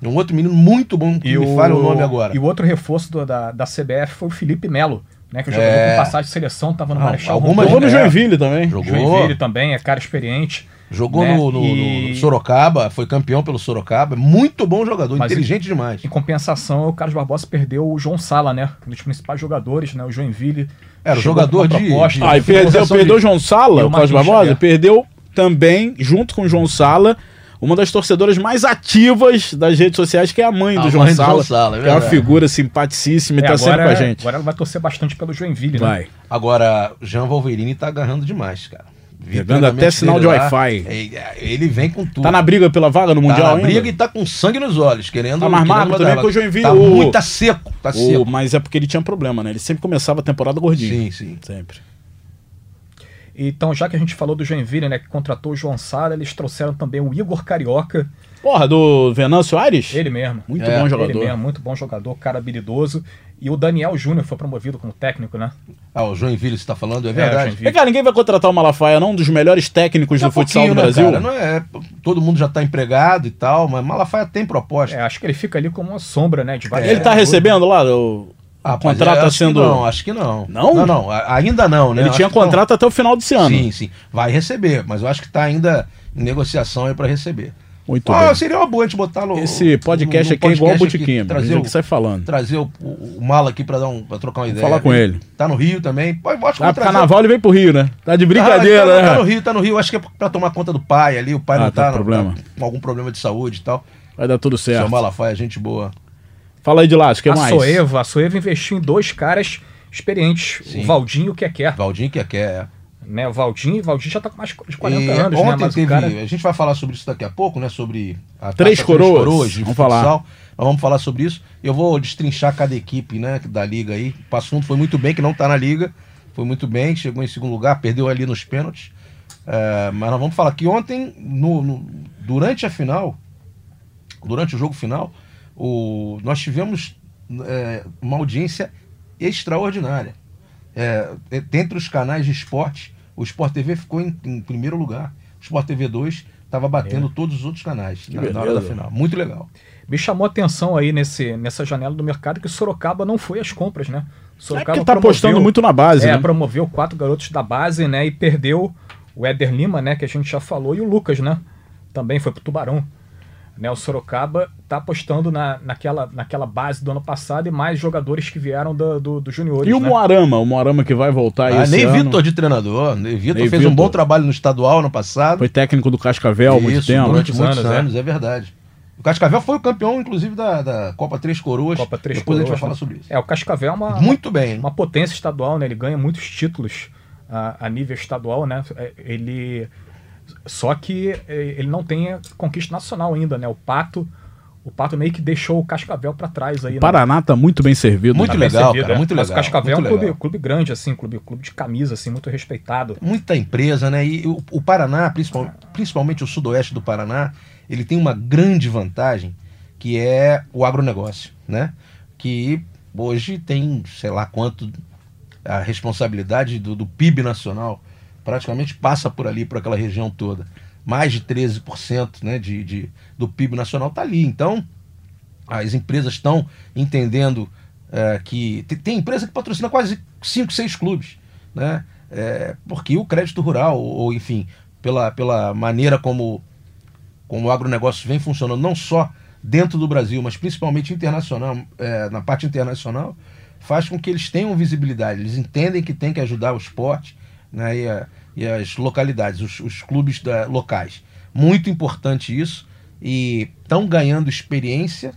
É um outro menino muito bom, que me falha o nome agora. E o outro reforço do- da, da CBF foi o Felipe Melo, né? Que é jogador É. com passagem de seleção, estava no Não, Marechal algumas- Jogou no É. Joinville também. Jogou. Joinville também, é cara experiente. Jogou né? no, no- E- no Sorocaba, foi campeão pelo Sorocaba. Muito bom jogador, Mas inteligente demais. Em compensação, o Carlos Barbosa perdeu o João Sala, né? Um dos principais jogadores, né? O Joinville. Era o jogador de- proposta, de- Ah, e perdeu, perdeu o João E Sala, o o Carlos Barbosa, Xavier. perdeu também, junto com o João Sala, uma das torcedoras mais ativas das redes sociais, que é a mãe do A João mãe do Sala. João Sala, é que é uma figura simpaticíssima e É, tá sempre com a gente. Agora ela vai torcer bastante pelo Joinville, né? Vai. Agora, Jean Wolverine tá agarrando demais, cara. Pegando até sinal de Wi-Fi. Ele, vem com tudo. Tá na briga pela vaga no Tá Mundial na ainda? briga e tá com sangue nos olhos, querendo. Tá mais magro também que o Joinville, Tá o- muito, tá seco, tá O- seco. mas é porque ele tinha problema, né? Ele sempre começava a temporada gordinho. Sim, sim. Sempre. Então, já que a gente falou do Joinville, né, que contratou o João Sala, eles trouxeram também o Igor Carioca, Porra, do Venâncio Aires? ele mesmo. Muito É, bom Ele jogador. mesmo, muito bom jogador, cara habilidoso. E o Daniel Júnior foi promovido como técnico, né? Ah, o Joinville você tá falando, é verdade. Joinville. Vem cá, ninguém vai contratar o Malafaia, não? Um dos melhores técnicos a do futsal do né, Brasil? cara? Não é, todo mundo já tá empregado e tal, mas Malafaia tem proposta. É, acho que ele fica ali como uma sombra, né? De vários Ele tá jogadores. recebendo lá? O, Ah, o contrato mas tá acho sendo. Não, acho que não. Não? Não, não, ainda não, né? Ele tinha contrato até o final desse ano. Sim, sim. Vai receber, mas eu acho que tá ainda em negociação aí pra receber. Muito Ah, bem. seria uma boa a gente botar no. Esse podcast no- no aqui é igual o Botiquim, aqui, a gente trazer, que sai o, falando. trazer o, o, o Mala aqui pra, dar um, pra trocar uma ideia. falar com ele. Tá no Rio também. Pô, eu acho que Ah, trazer- carnaval ele vem pro Rio, né? Tá de brincadeira, Ah, tá, né? tá no Rio, tá no Rio. Acho que é pra tomar conta do pai ali. O pai Ah, não tá tá, com problema. tá com algum problema de saúde e tal. Vai dar tudo Seu certo. Malafaia, gente boa. Fala aí de lá, o que a mais? Soeva, a Soeva investiu em dois caras experientes, Sim. o Valdinho e o Keké. Valdinho que quer. Né? O Valdinho, já tá com mais de 40 E anos, né? ontem Mas teve, cara... a gente vai falar sobre isso daqui a pouco, né? Sobre a Três taça coroas. de Vamos futsal. falar. Nós vamos falar sobre isso. Eu vou destrinchar cada equipe, né? Da liga aí. O Passunto foi muito bem, que não tá na liga. Foi muito bem, chegou em segundo lugar, perdeu ali nos pênaltis. É, mas nós vamos falar que ontem, no- no- durante a final, durante o jogo final, o, nós tivemos é, uma audiência extraordinária. É, é, dentre os canais de esporte, o Sport TV ficou em, em primeiro lugar. O Sport TV 2 estava batendo todos os outros canais na, na hora da final. Muito legal. Me chamou a atenção aí nesse, nessa janela do mercado que o Sorocaba não foi às compras, né? É Sorocaba porque tá promoveu- apostando muito na base, É, né? promoveu quatro garotos da base, né? E perdeu o Éder Lima, né? Que a gente já falou, e o Lucas, né? Também foi pro Tubarão. Né, o Sorocaba tá apostando na, naquela, naquela base do ano passado e mais jogadores que vieram do, do, do juniores. E o né? Moarama? O Moarama que vai voltar aí Ah, esse Ney ano. Vitor de treinador. Ney Vitor Ney fez um bom trabalho no estadual ano passado. Foi técnico do Cascavel há muito Isso, tempo. durante Muitos muitos anos, anos, é. verdade. O Cascavel foi o campeão, inclusive, da, da Copa Três Coroas. Copa Três Depois a gente vai Coroas, falar né? sobre isso. É, o Cascavel é uma, Muito bem. uma potência estadual, né? Ele ganha muitos títulos a, a nível estadual, né? É, Ele só que é, ele não tem conquista nacional ainda, né? O Pato, o Pato meio que deixou o Cascavel para trás aí. O né? Paraná tá muito bem servido. Muito Tá né? bem legal, servido, cara, é. muito Mas legal, o Cascavel é um clube, clube grande, assim, clube, clube de camisa, assim, muito respeitado. muita empresa, né? E o, o Paraná, principal- principalmente o sudoeste do Paraná, ele tem uma grande vantagem que é o agronegócio, né? Que hoje tem, sei lá quanto, a responsabilidade do, do PIB nacional praticamente passa por ali, por aquela região toda. Mais de 13% né, de, de, do PIB nacional está ali. Então, as empresas estão entendendo é, que. Tem, tem empresa que patrocina quase 5, 6 clubes, né? É, porque o crédito rural, ou, ou, enfim, pela, pela maneira como, como o agronegócio vem funcionando, não só dentro do Brasil, mas principalmente internacional, é, na parte internacional, faz com que eles tenham visibilidade. Eles entendem que tem que ajudar o esporte né, e, a- e as localidades, os, os clubes da- locais. Muito importante isso. E estão ganhando experiência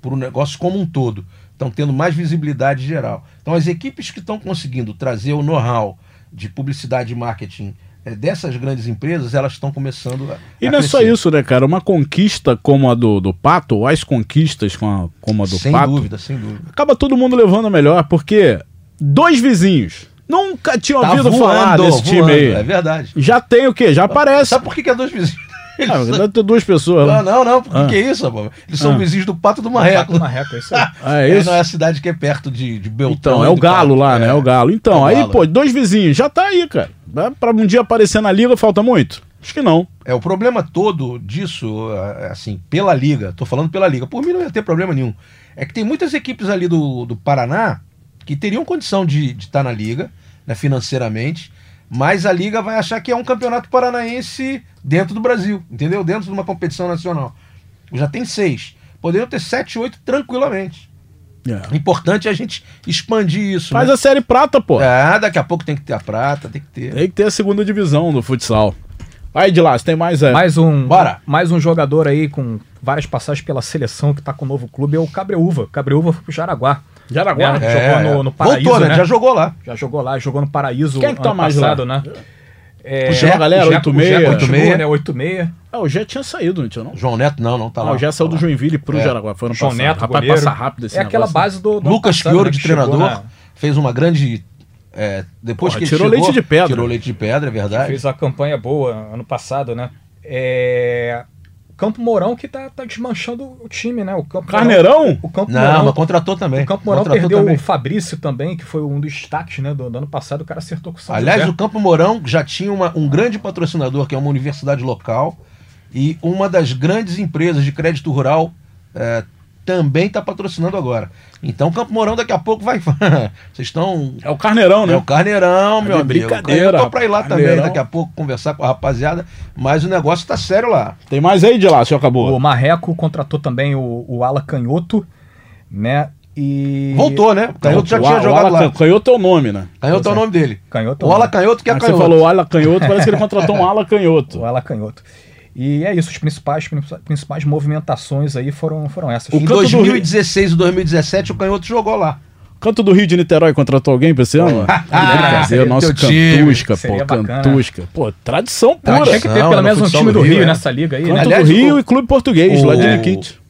para o negócio como um todo. Estão tendo mais visibilidade geral. Então, as equipes que estão conseguindo trazer o know-how de publicidade e marketing eh, dessas grandes empresas, elas estão começando a. E a não é só isso, né, cara? Uma conquista como a do, do Pato, ou as conquistas com a- como a do Sem Pato, dúvida, sem dúvida. acaba todo mundo levando a melhor, porque dois vizinhos nunca tinham Tá ouvido falar voando, desse time voando, aí. É verdade. Já tem o quê? Já aparece. Sabe por que, que é dois vizinhos? Ah, ter duas pessoas Não, lá. não, não. Por que, Ah. que é isso, rapaz? Eles são Ah. vizinhos do Pato do Pato Marreco. do Marreco, é isso aí. Ah, é É, isso? não é a cidade que é perto de, de Beltrão. Então, é o Galo Pato. lá, né? É o Galo. Então, É o aí, Galo. pô, dois vizinhos, já tá aí, cara. Dá Pra um dia aparecer na liga, falta muito? Acho que não. É, o problema todo disso, é, assim, pela liga, tô falando pela liga, por mim não ia ter problema nenhum. É que tem muitas equipes ali do, do Paraná que teriam condição de estar na liga, né, financeiramente, mas a liga vai achar que é um campeonato paranaense dentro do Brasil, entendeu? Dentro de uma competição nacional. Já tem seis. Poderiam ter sete, oito tranquilamente. O importante é a gente expandir isso. Faz né? a série prata, pô. Ah, daqui a pouco tem que ter a prata, tem que ter. Tem que ter a segunda divisão do futsal. Aí de lá, você tem mais é. Mais um, Bora. mais um jogador aí com várias passagens pela seleção que tá com o novo clube é o Cabreúva. Cabreúva foi pro Jaraguá. Jaraguá? Né? É, Jogou no, no Paraíso, Voltou, né? né? Já jogou lá. Já jogou lá, jogou no Paraíso Quem é que tá mais lá? passado, né? É, Puxando a galera, o Jeco- 8-6. o Jeco continua, 8-6. né? 8-6. Ah, o Jé tinha saído, não tinha não? João Neto não, não tá Ah, lá. o Jé saiu Tá do lá. Joinville pro É. Jaraguá. Foi João passado. Neto, Rapaz, goleiro. passa rápido esse É aquela negócio, né? base do, do Lucas passado, Fiore né, de chegou treinador na- fez uma grande. é, depois Porra, que ele tirou chegou, leite de pedra. Tirou leite de pedra, é verdade. fez uma campanha boa ano passado, né? É... Campo Mourão que tá, tá desmanchando o time, né? O Campo Carneirão? Mourão, o Campo Não, Mourão, mas contratou também. o Campo Mourão Contratou perdeu também. o Fabrício também, que foi um dos destaques né, do, do ano passado. O cara acertou com o São Aliás, José. o Campo Mourão já tinha uma- um grande patrocinador, que é uma universidade local, e uma das grandes empresas de crédito rural é, também está patrocinando agora. Então, o Campo Mourão daqui a pouco vai. Vocês estão. É o Carneirão, né? É o Carneirão, meu de amigo. brincadeira, Eu tô pra ir lá também Carneirão. daqui a pouco conversar com a rapaziada, mas o negócio tá sério lá. Tem mais aí de lá, se acabou. O Marreco contratou também o, o Ala Canhoto, né? E. Voltou, né? O Canhoto já O- tinha o jogado Ala lá. Can- Canhoto é o nome, né? Canhoto é o nome dele. Canhoto. O Ala Canhoto que é você canhoto. falou Ala Canhoto, parece que ele contratou um Ala Canhoto. O Ala Canhoto. E é isso, as principais, principais movimentações aí foram, foram essas. O Em Canto do 2016 e 2017 o Canhoto jogou lá. Canto do Rio de Niterói contratou alguém pra esse ano? Ah, Brincadeira, nosso teu time. Cantusca, pô. Cantusca. Pô, tradição pura. tinha que ter Tradição, pelo no menos um time do do Rio, Rio é. nessa liga aí, Canto né? Aliás, do Rio o- e Clube Português, o- lá de Nikit.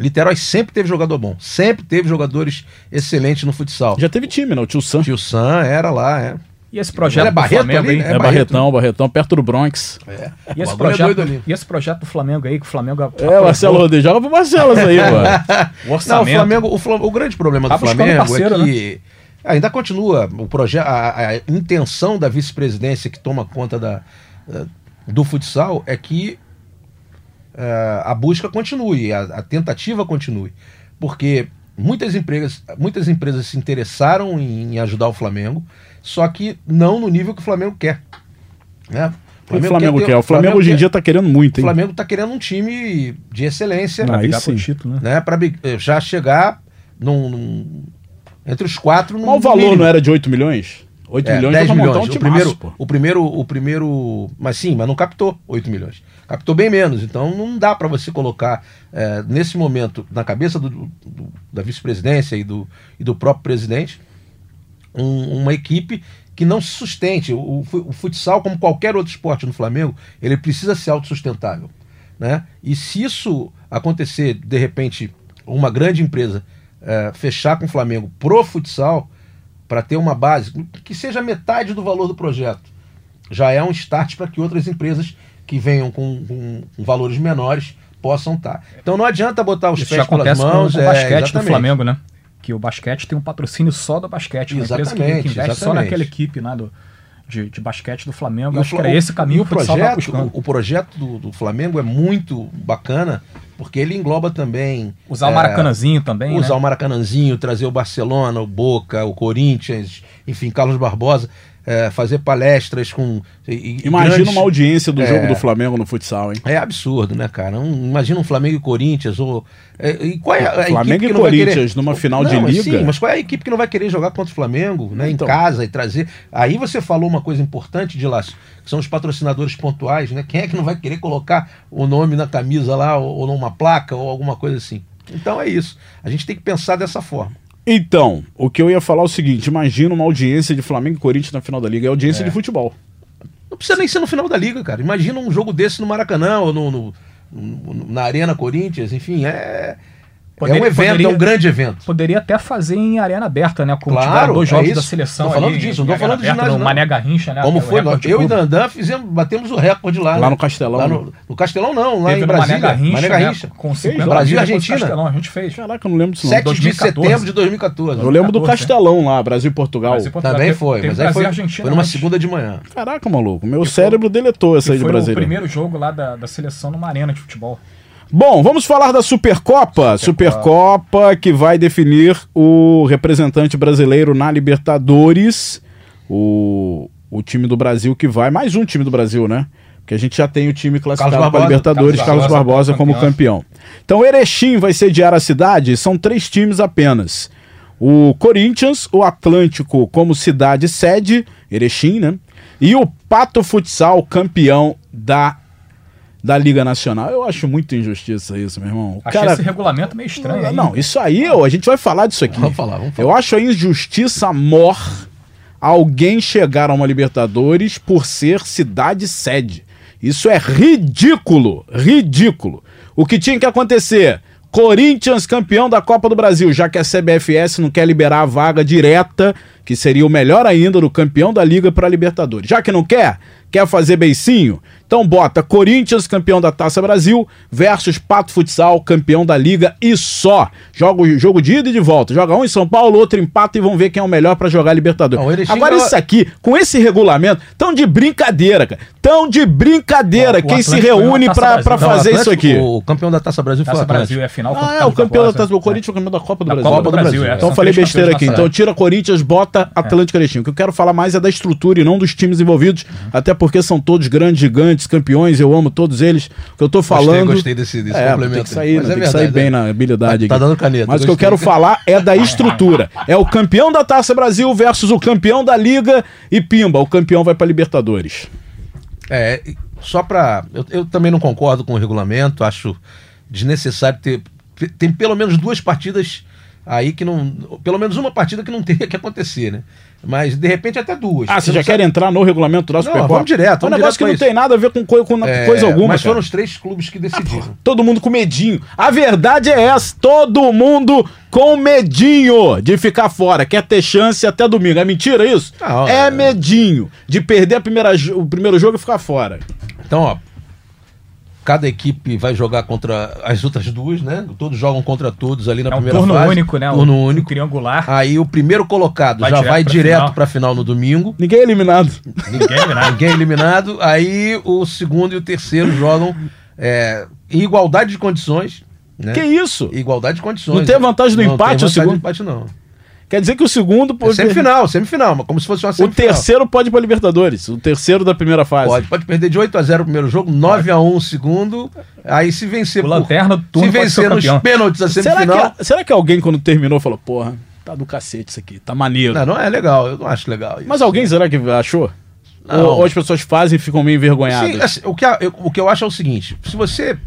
Niterói sempre teve jogador bom. Sempre teve jogadores excelentes no futsal. Já teve time, né? O tio Sam. Tio Sam era lá, é. E esse projeto é do Barreto Flamengo ali, aí? né? É, É Barretão, Barretão, perto do Bronx. é. E esse, é projeto, ali. e esse projeto do Flamengo aí, que o Flamengo É, Marcelo Rodrigues, joga pro Marcelo isso aí, mano. o Não, orçamento. o Flamengo, o, o grande problema do Flamengo parceiro, é que ainda continua o projeto, a, a intenção da vice-presidência que toma conta da, da- do futsal é que eh, a busca continue, a, a tentativa continue, porque muitas empresas, muitas empresas se interessaram em, em ajudar o Flamengo, só que não no nível que o Flamengo quer. Né? O Flamengo ter- quer. O Flamengo hoje em quer- dia tá querendo muito, o hein? Flamengo está querendo um time de excelência Pra brigar sim. título, né? né, para já chegar num, num- entre os quatro. num Mas o valor mínimo. não era de 8 milhões? 8 É, milhões 10 dá pra montar milhões. um o, time primeiro, pô. o primeiro, o primeiro, mas sim, mas não captou 8 milhões. Captou bem menos. Então não dá para você colocar é, nesse momento na cabeça do- do- da vice-presidência e do, e do próprio presidente um- uma equipe que não se sustente. O, o fu- o futsal, como qualquer outro esporte no Flamengo, ele precisa ser autossustentável. Né? E se isso acontecer, de repente, uma grande empresa eh, fechar com o Flamengo pro futsal, para ter uma base, que seja metade do valor do projeto, já é um start para que outras empresas que venham com, com- com valores menores possam estar. Então não adianta botar os Isso pés já pelas acontece mãos. com o é, basquete do exatamente. Flamengo, né? Que o basquete tem um patrocínio só do basquete. Uma empresa que, Exatamente, que investe só exatamente. naquela equipe né, do, de, de basquete do Flamengo. E o Acho que era esse caminho que o o futsal tava projeto, o, o projeto do, do Flamengo é muito bacana, porque ele engloba também Usar o é, Maracanãzinho também, usar né? o Maracanãzinho, trazer o Barcelona, o Boca, o Corinthians, enfim, Carlos Barbosa, é, fazer palestras com. e- Imagina grandes- uma audiência do É. jogo do Flamengo no futsal, hein? É absurdo, né, cara? Um- imagina um Flamengo e Corinthians. Ou, é, e qual é a, a Flamengo equipe e que não vai querer- Corinthians numa final de Não, mas liga? Sim, mas qual é a equipe que não vai querer jogar contra o Flamengo, né? Então. Em casa e trazer. Aí você falou uma coisa importante, de laço, que são os patrocinadores pontuais, né? Quem é que não vai querer colocar o nome na camisa lá, ou, ou numa placa, ou alguma coisa assim? Então é isso. A gente tem que pensar dessa forma. Então, o que eu ia falar é o seguinte: imagina uma audiência de Flamengo e Corinthians na final da liga. É audiência de futebol. Não precisa nem ser no final da liga, cara. Imagina um jogo desse no Maracanã ou no, no- no- na Arena Corinthians, enfim, é. Poderia- é um evento, poderia- é um grande evento. Poderia até fazer em arena aberta, né? Como Claro, dois é jogos isso. da seleção. Tô falando ali, disso, não tô falando de não. Mané Garrincha, né? Como o foi? Eu e. Dandan fizemos, batemos o recorde lá. Lá né? no Castelão. Lá no, no Castelão não, lá Teve em Brasília. Mané Garrincha, Mané né? Garrincha. Com Fez 50 Brasil e Argentina. Castelão, a gente fez. Caraca, eu não lembro disso não. 7 de 2014. setembro de 2014. Eu lembro do 2014, Castelão lá, Brasil e Portugal. Brasil Portugal. Também foi, mas aí Brasil foi, e Argentina foi numa segunda de manhã. Caraca, maluco, meu cérebro deletou essa aí de foi o Brasília. primeiro jogo lá da seleção numa arena de futebol. Bom, vamos falar da Supercopa. Supercopa que vai definir o representante brasileiro na Libertadores. O, o time do Brasil que vai. Mais um time do Brasil, né? Porque a gente já tem o time classificado para. Libertadores, Carlos Carlos Barbosa, Barbosa como campeão. Então, o Erechim vai sediar a cidade. São três times apenas. O Corinthians, o Atlântico como cidade sede, Erechim, né? E o Pato Futsal, campeão da, da Liga Nacional. Eu acho muito injustiça isso, meu irmão. O Achei cara... esse regulamento meio estranho. Não, não, isso aí, a gente vai falar disso aqui. Vamos falar, vamos falar. Eu acho a injustiça mor alguém chegar a uma Libertadores por ser cidade sede. Isso é ridículo, ridículo. O que tinha que acontecer? Corinthians campeão da Copa do Brasil, já que a CBFS não quer liberar a vaga direta, que seria o melhor ainda do campeão da liga para Libertadores. Já que não quer, quer fazer beicinho, então bota Corinthians campeão da Taça Brasil versus Pato Futsal campeão da liga e só. Joga jogo de ida e de volta. Joga um em São Paulo, outro empata e vão ver quem é o melhor para jogar Libertadores. Não, o Agora ela- isso aqui, com esse regulamento, tão de brincadeira, cara. Tão de brincadeira o quem se Atlético reúne Taça pra, Brasil. pra Não, Não, o fazer isso Atlético- aqui. O campeão da Taça Brasil foi o Taça Atlético. Brasil é final. Ah, é o campeão da. Taça do Corinthians, o campeão da Copa do Da Brasil. Copa do Brasil, é. Então São eu falei três besteira aqui. Então tira Corinthians, bota Atlântico Erechim. O que eu quero falar mais é da estrutura e não dos times envolvidos, até porque são todos grandes, gigantes, campeões, eu amo todos eles. O que eu tô falando... gostei desse- desse é, complemento Tem que sair, né? é tem que sair bem né? na habilidade Tá aqui. dando caneta, Mas o que eu gostei. quero falar é da estrutura. É o campeão da Taça Brasil versus o campeão da Liga e pimba, o campeão vai pra Libertadores. É, só pra. Eu, eu também não concordo com o regulamento, acho desnecessário ter. Tem pelo menos duas partidas aí que não. Pelo menos uma partida que não teria que acontecer, né? Mas de repente até duas. Ah, você já quer entrar no regulamento da Supercopa? vamos direto, É um vamos negócio que não isso. tem nada a ver com, com É, coisa alguma, Mas cara. foram os três clubes que decidiram. Todo mundo com medinho. A verdade é essa, todo mundo com medinho de ficar fora. Quer ter chance até domingo. É mentira isso? Não, é é- medinho de perder a primeira, o primeiro jogo e ficar fora. Então, ó. Cada equipe vai jogar contra as outras duas, né? Todos jogam contra todos ali na É um primeira turno fase. único, né? Turno um, único. triangular. Aí o primeiro colocado Vai já direto vai pra direto final. para a final no domingo. Ninguém é eliminado. Ninguém, né? Ninguém é eliminado. Aí o segundo e o terceiro jogam é, em igualdade de condições. Né? Que isso? Igualdade de condições. Não tem vantagem do Não empate, tem o vantagem segundo? do empate, não. Quer dizer que o segundo É pode. semifinal, semifinal, mas como se fosse uma o semifinal. terceiro pode ir pra Libertadores. O terceiro da primeira fase. Pode, pode perder de 8 a 0 o primeiro jogo, 9 a 1 o segundo. Aí se vencer O Lanterna do turno se vencer o nos pênaltis a Será semifinal. que, será que alguém, quando terminou, falou: Porra, tá do cacete isso aqui, tá maneiro. Não, não é legal, eu não acho legal. isso. Mas alguém será que achou? Não. Ou, ou as pessoas fazem e ficam meio envergonhadas? Sim, assim, o, que, eu, o que eu acho é o seguinte: se você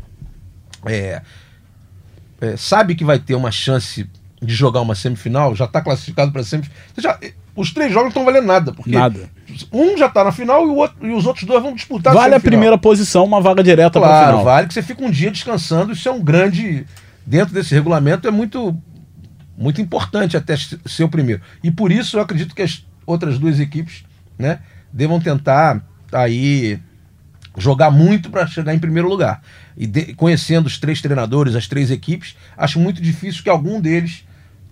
é, é, sabe que vai ter uma chance de jogar uma semifinal, já está classificado para semifinal. já- os três jogos não estão valendo nada. Porque Nada. Um já está na final e, outro, e os outros dois vão disputar Vale a semifinal. primeira posição, uma vaga direta Claro, final. vale que você fica um dia descansando. Isso é um grande. Dentro desse regulamento é muito, muito importante até ser o primeiro. E por isso eu acredito que as outras duas equipes né, devam tentar aí jogar muito para chegar em primeiro lugar. E de- conhecendo os três treinadores, as três equipes, acho muito difícil que algum deles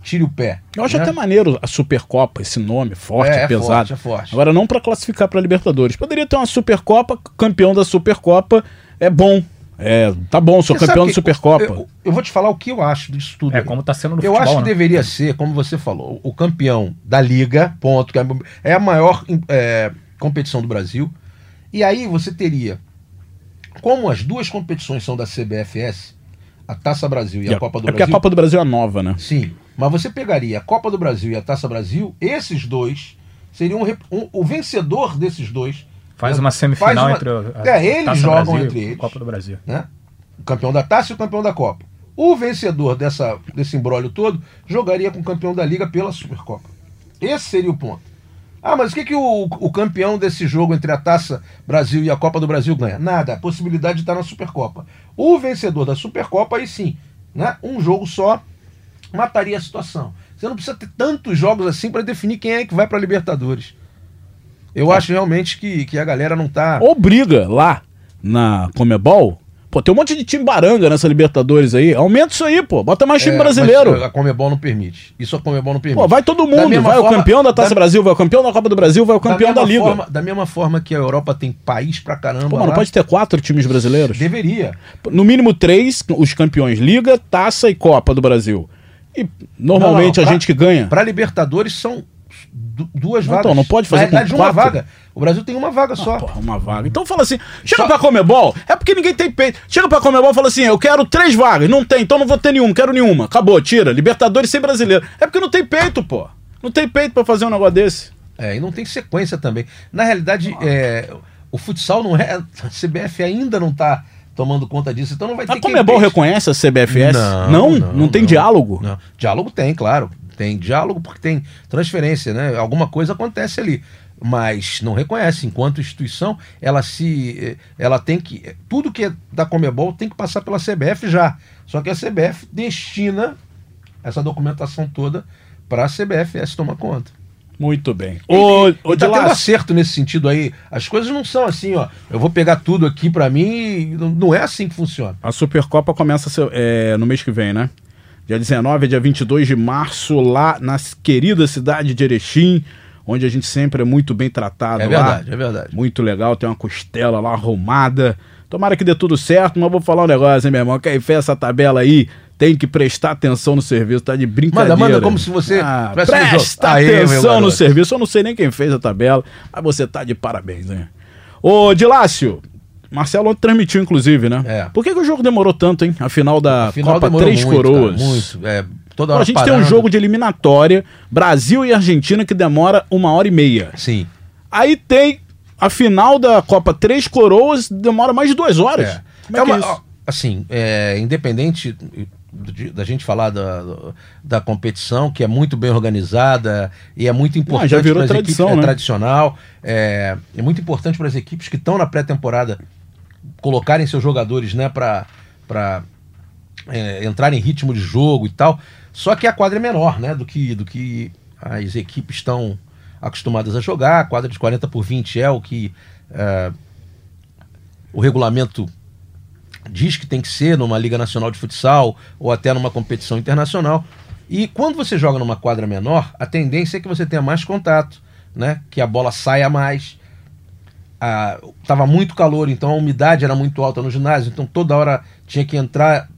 tire o pé. Eu acho né? até maneiro a Supercopa, esse nome forte, É, é pesado. forte, é forte. Agora, não pra classificar pra Libertadores. Poderia ter uma Supercopa, campeão da Supercopa é bom. É, tá bom, sou Você campeão da Supercopa. Eu, eu vou te falar o que eu acho disso tudo. É como tá sendo no Eu futebol, acho que né? deveria ser, como você falou, o campeão da Liga, ponto, que é a maior é, competição do Brasil. E aí você teria, como as duas competições são da CBFS, a Taça Brasil e, a, Copa do é porque Brasil. a Copa do Brasil é nova, né? Sim, mas você pegaria a Copa do Brasil e a Taça Brasil, esses dois seriam um, um- o vencedor desses dois. Faz né, uma semifinal faz uma- entre o- a É, eles Taça jogam Brasil entre e a eles Copa do Brasil. né? O campeão da taça e o campeão da Copa. O vencedor dessa, desse embrólio todo jogaria com o campeão da Liga pela Supercopa. Esse seria o ponto. Ah, mas o que, que o, o campeão desse jogo entre a Taça Brasil e a Copa do Brasil ganha? Nada. A possibilidade de estar na Supercopa. O vencedor da Supercopa, aí sim, né? um jogo só mataria a situação. Você não precisa ter tantos jogos assim para definir quem é que vai para Libertadores. Eu acho realmente que, que a galera não tá. Ou briga lá na Comebol. Pô, tem um monte de time baranga nessa Libertadores aí. Aumenta isso aí, pô. Bota mais time É, brasileiro. mas A Comebol não permite. Isso a Comebol não permite. Pô, vai todo Da mundo. Vai o forma- campeão da Taça da- Brasil, vai o campeão da Copa do Brasil, vai o campeão da, mesma Liga. Forma, da mesma forma que a Europa tem país pra caramba. Pô, mano, lá, pode ter quatro times brasileiros? Deveria. No mínimo três, os campeões Liga, Taça e Copa do Brasil. E normalmente Não, não, a gente que ganha. Pra Libertadores são du- duas Não, vagas. então, não pode fazer Na com uma vaga. O Brasil tem uma vaga só. Porra, uma vaga. Então fala assim, chega Só- pra Comebol, é porque ninguém tem peito. Chega pra Comebol e fala assim, eu quero três vagas. Não tem, então não vou ter nenhuma, quero nenhuma. Acabou, tira. Libertadores sem brasileiro. É porque não tem peito, pô. Não tem peito pra fazer um negócio desse. É, e não tem sequência também. Na realidade, é, o futsal não é. A CBF ainda não está tomando conta disso, então não vai ter A Comebol reconhece a CBFS? Não, não, não, não tem diálogo? Não. Diálogo tem, claro. Tem diálogo porque tem transferência, né? Alguma coisa acontece ali mas não reconhece. Enquanto instituição, ela se. Ela tem que. Tudo que é da Comebol tem que passar pela CBF já. Só que a CBF destina essa documentação toda para a CBFS tomar conta. Muito bem. O, e, o tá tendo acerto nesse sentido aí. As coisas não são assim, ó. Eu vou pegar tudo aqui para mim e não é assim que funciona. A Supercopa começa é, no mês que vem, né? Dia 19 a dia 22 de março, lá na querida cidade de Erechim onde a gente sempre é muito bem tratado. É verdade, lá. é verdade. Muito legal, tem uma costela lá arrumada. Tomara que dê tudo certo, mas vou falar um negócio, hein, meu irmão? Quem fez essa tabela aí tem que prestar atenção no serviço, tá de brincadeira. Manda, manda como se você ah, presta atenção no serviço. Eu não sei nem quem fez a tabela, mas você tá de parabéns, hein? Ô, Dilácio, Marcelo transmitiu, inclusive, né? É. Por que, que o jogo demorou tanto, hein? A final da final Copa Três muito, Coroas. Cara, muito, é Toda hora a gente parando. tem um jogo de eliminatória, Brasil e Argentina, que demora uma hora e meia. Sim. Aí tem a final da Copa Três Coroas, demora mais de duas horas. É, é, é uma, é assim, é, independente da gente falar da, da competição, que é muito bem organizada e é muito importante ah, já virou tradição, equipes, né? é tradicional, é, é muito importante para as equipes que estão na pré-temporada colocarem seus jogadores né, para é, entrar em ritmo de jogo e tal. Só que a quadra é menor, né? Do que, do que as equipes estão acostumadas a jogar. A quadra de 40 por 20 é o que é, o regulamento diz que tem que ser numa Liga Nacional de Futsal ou até numa competição internacional. E quando você joga numa quadra menor, a tendência é que você tenha mais contato, né? Que a bola saia mais. Estava muito calor, então a umidade era muito alta no ginásio, então toda hora tinha que entrar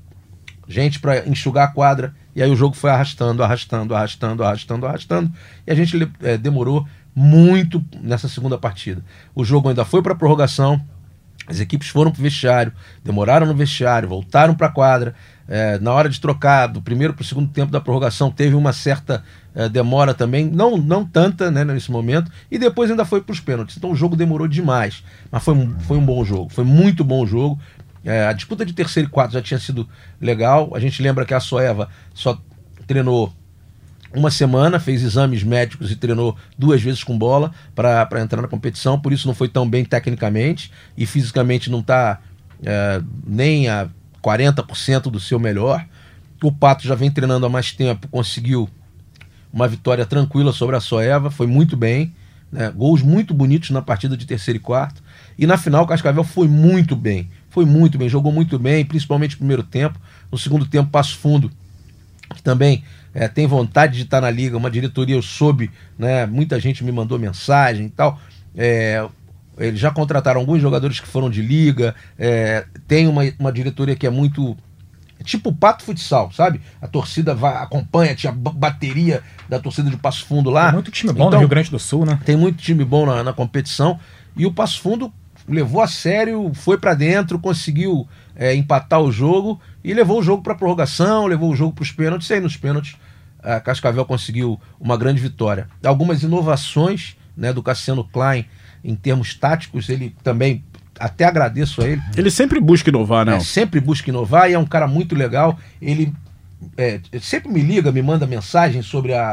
gente para enxugar a quadra. E aí o jogo foi arrastando, arrastando, arrastando, arrastando, arrastando. E a gente é, demorou muito nessa segunda partida. O jogo ainda foi para prorrogação. As equipes foram para o vestiário, demoraram no vestiário, voltaram para a quadra. É, na hora de trocar do primeiro para o segundo tempo da prorrogação, teve uma certa é, demora também, não, não tanta né, nesse momento, e depois ainda foi para os pênaltis. Então o jogo demorou demais, mas foi, foi um bom jogo, foi muito bom jogo. É, a disputa de terceiro e quarto já tinha sido legal. A gente lembra que a Soeva só treinou uma semana, fez exames médicos e treinou duas vezes com bola para entrar na competição, por isso não foi tão bem tecnicamente e fisicamente não está é, nem a 40% do seu melhor. O Pato já vem treinando há mais tempo, conseguiu uma vitória tranquila sobre a Soeva, foi muito bem, né? gols muito bonitos na partida de terceiro e quarto. E na final o Cascavel foi muito bem foi muito bem, jogou muito bem, principalmente no primeiro tempo. No segundo tempo, Passo Fundo, que também é, tem vontade de estar na liga, uma diretoria eu soube, né, muita gente me mandou mensagem e tal. É, eles já contrataram alguns jogadores que foram de liga, é, tem uma, uma diretoria que é muito tipo Pato Futsal, sabe? A torcida vai, acompanha, tinha bateria da torcida de Passo Fundo lá. Tem muito time bom então, no Rio Grande do Sul, né? Tem muito time bom na, na competição. E o Passo Fundo levou a sério, foi para dentro, conseguiu é, empatar o jogo e levou o jogo para prorrogação, levou o jogo para os pênaltis. E aí nos pênaltis a Cascavel conseguiu uma grande vitória. Algumas inovações né, do Cassiano Klein em termos táticos, ele também até agradeço a ele. Ele sempre busca inovar, né? É, sempre busca inovar e é um cara muito legal. Ele é, sempre me liga, me manda mensagem sobre a,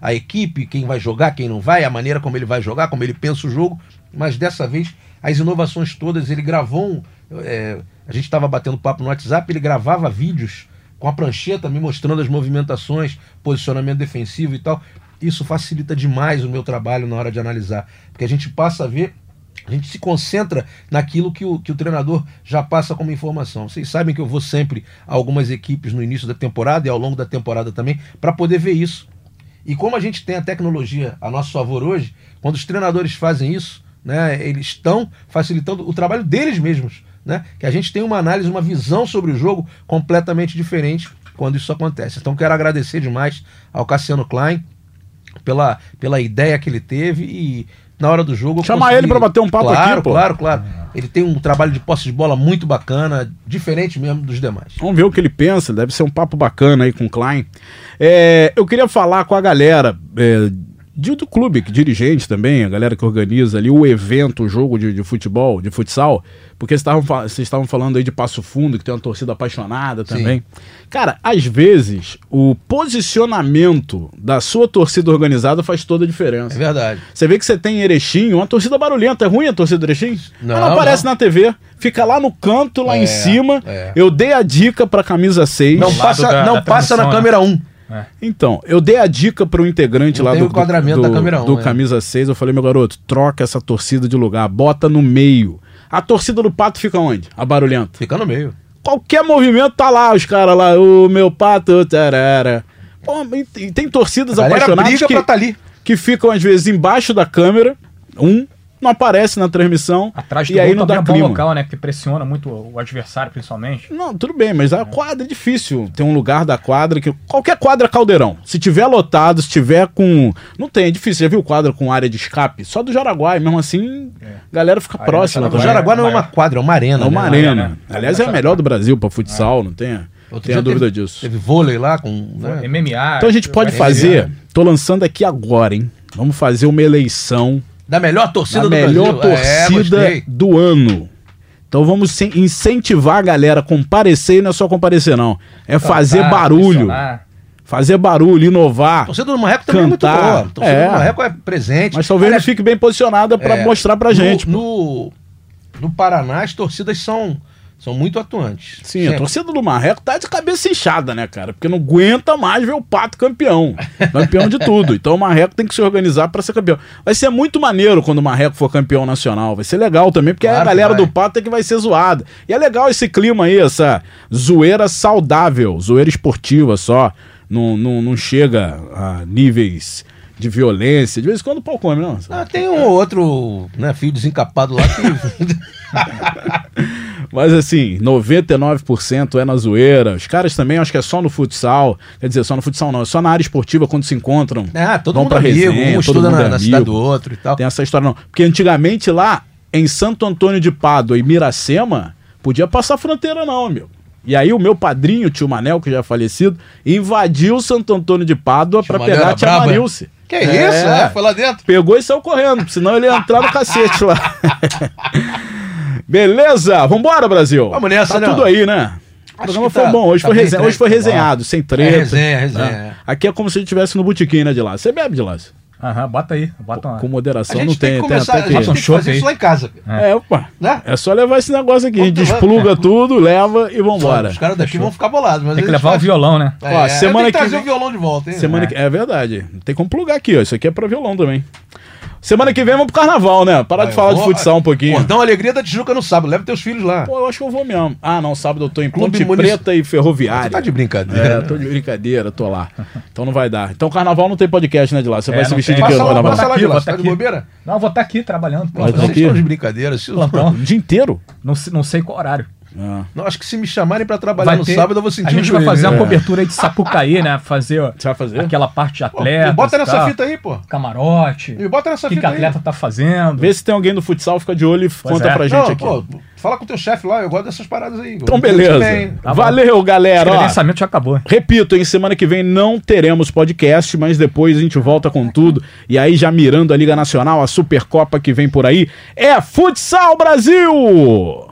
a, a, equipe, quem vai jogar, quem não vai, a maneira como ele vai jogar, como ele pensa o jogo. Mas dessa vez as inovações todas. Ele gravou. É, a gente estava batendo papo no WhatsApp, ele gravava vídeos com a prancheta me mostrando as movimentações, posicionamento defensivo e tal. Isso facilita demais o meu trabalho na hora de analisar, porque a gente passa a ver a gente se concentra naquilo que o, que o treinador já passa como informação. Vocês sabem que eu vou sempre a algumas equipes no início da temporada e ao longo da temporada também, para poder ver isso. E como a gente tem a tecnologia a nosso favor hoje, quando os treinadores fazem isso, né? Eles estão facilitando o trabalho deles mesmos, né? Que a gente tem uma análise, uma visão sobre o jogo completamente diferente quando isso acontece. Então quero agradecer demais ao Cassiano Klein pela, pela ideia que ele teve e na hora do jogo. Chamar consegui... ele para bater um papo claro, aqui, pô. Claro, claro. Ele tem um trabalho de posse de bola muito bacana, diferente mesmo dos demais. Vamos ver o que ele pensa, deve ser um papo bacana aí com o Klein. É, eu queria falar com a galera. É, de, do clube, que dirigente também, a galera que organiza ali o evento, o jogo de, de futebol, de futsal, porque vocês estavam fa- vocês estavam falando aí de Passo Fundo, que tem uma torcida apaixonada também. Cara, às vezes, o posicionamento da sua torcida organizada faz toda a É diferença. verdade. Você vê que você tem em Erechim, uma torcida barulhenta. É ruim a torcida do Erechim? Não, não aparece não. na TV. Fica lá no canto, lá É, em cima. é. Eu dei a dica pra camisa 6. Não passa, da- não da passa na transmissão, câmera 1. Então, eu dei a dica para o integrante Não lá do, do, da câmera um, do é. camisa 6. Eu falei, meu garoto, troca essa torcida de lugar, bota no meio. A torcida do Pato fica onde? A barulhenta. Fica no meio. Qualquer movimento tá lá, os caras lá, o meu pato, tarara. Pô, e, tem torcidas apaixonadas que, tá que ficam, às vezes, embaixo da câmera. Um não aparece na transmissão. Atrás do e aí gol não dá é um clima. local, né? Que pressiona muito o adversário, principalmente. Não, tudo bem, mas a quadra é difícil. Tem um lugar da quadra que. Qualquer quadra é caldeirão. Se tiver lotado, se tiver com. Não tem, é difícil. Já viu quadra com área de escape? Só do Jaraguá, e mesmo assim, a galera fica Arena próxima. O Jaraguá. também. Jaraguá não é uma quadra, é uma arena. É uma né? arena. arena. Aliás, é a melhor do Brasil pra futsal, não tenha, Outro tenha dia dúvida teve- disso. Teve vôlei lá com. né? MMA. Então a gente pode UFC, fazer. Tô lançando aqui agora, hein? Vamos fazer uma eleição Da melhor torcida da do melhor Brasil. É, torcida gostei. do ano. Então vamos incentivar a galera a comparecer e não é só comparecer, não. É fazer Cantar, barulho. Ah, pressionar. Fazer barulho, inovar. Torcida do Marreco também Cantar. é muito boa. A torcida É. do Marreco é presente. Mas talvez Aliás, não fique bem posicionada pra é, mostrar pra no- gente. pô. No, no Paraná, as torcidas são, são muito atuantes. Sim, a torcida do Marreco tá de cabeça inchada, né, cara? Porque não aguenta mais ver o Pato campeão. Campeão de tudo. Então o Marreco tem que se organizar pra ser campeão. Vai ser muito maneiro quando o Marreco for campeão nacional. Vai ser legal também, porque Claro a galera do Pato é que vai ser zoada. E é legal esse clima aí, essa zoeira saudável, zoeira esportiva só. Não, não, não chega a níveis de violência. De vez em quando o pau come, não. Ah, tem um ou outro né, fio desencapado lá que. Mas assim, 99% é na zoeira. Os caras também, acho que é só no futsal. Quer dizer, só no futsal não, é só na área esportiva quando se encontram. ah, todo vão mundo pra amigo, resenha, um todo estuda mundo na, é na cidade amigo. do outro e tal. Tem essa história não. Porque antigamente lá, em Santo Antônio de Pádua e Miracema, podia passar fronteira não, meu. E aí o meu padrinho, tio Manel, que já é falecido, invadiu Santo Antônio de Pádua Manel pegar a tia é? Marilce. Que isso? É, foi lá dentro. Pegou e saiu correndo, senão ele ia entrar no cacete lá. Beleza? Vambora, Brasil. Vamos nessa, tá né? tudo aí, né? O programa foi tá- bom. Hoje, tá foi, bem resen- entregue, hoje foi tá resenhado, sem É treta. resenha, resenha. né? Aqui é como se a gente estivesse no botequim, né, de lá. Você bebe de lá? Aham, bota aí. Bota uma... Com A moderação não tem tem. até a que- gente tem que chopp fazer aí. isso lá em casa. É, opa. Né? É só levar esse negócio aqui. A gente despluga tudo, leva e vambora. Os caras daqui vão ficar bolados. Mas Tem que a levar o faz- violão, né? É, Ó, é, semana que trazer o violão de volta, hein? Semana que... É verdade. Tem como plugar aqui, ó. Isso aqui é pra violão também. Semana que vem vamos pro carnaval, né? Parar de falar de vou- futsal um pouquinho. Cordão Alegria da Tijuca no sábado. Leva teus filhos lá. Pô, eu acho que eu vou mesmo. Ah, não, sábado eu tô em Clube Ponte Munici- Preta e Ferroviária. Você tá de brincadeira. É, tô de brincadeira, tô lá. Então não vai dar. Então carnaval não tem podcast, né, de lá? Você É, vai se não vestir tem. de no lá, carnaval? passa lá de lá. vou Você tá tá de aqui. bobeira? Não, eu vou estar aqui trabalhando. Vocês tá aqui. estão de brincadeira. O dia inteiro? Não, não sei qual horário. Ah. Não, acho que se me chamarem pra trabalhar Vai no ter- sábado, eu vou sentir a gente o vai fazer uma É. cobertura aí de Sapucaí, né? Fazer Você vai fazer? aquela parte de atleta. Me bota nessa fita aí, pô. Camarote. Me bota nessa O que, que fita a atleta aí. tá fazendo. Vê se tem alguém do futsal, fica de olho e conta é. pra gente Não, aqui. pô, fala com o teu chefe lá, eu gosto dessas paradas aí. Então beleza. Tá. Valeu, galera. O Ó, credenciamento já acabou. Repito, em semana que vem não teremos podcast, mas depois a gente volta com tudo. E aí, já mirando a Liga Nacional, a Supercopa que vem por aí, é Futsal Brasil!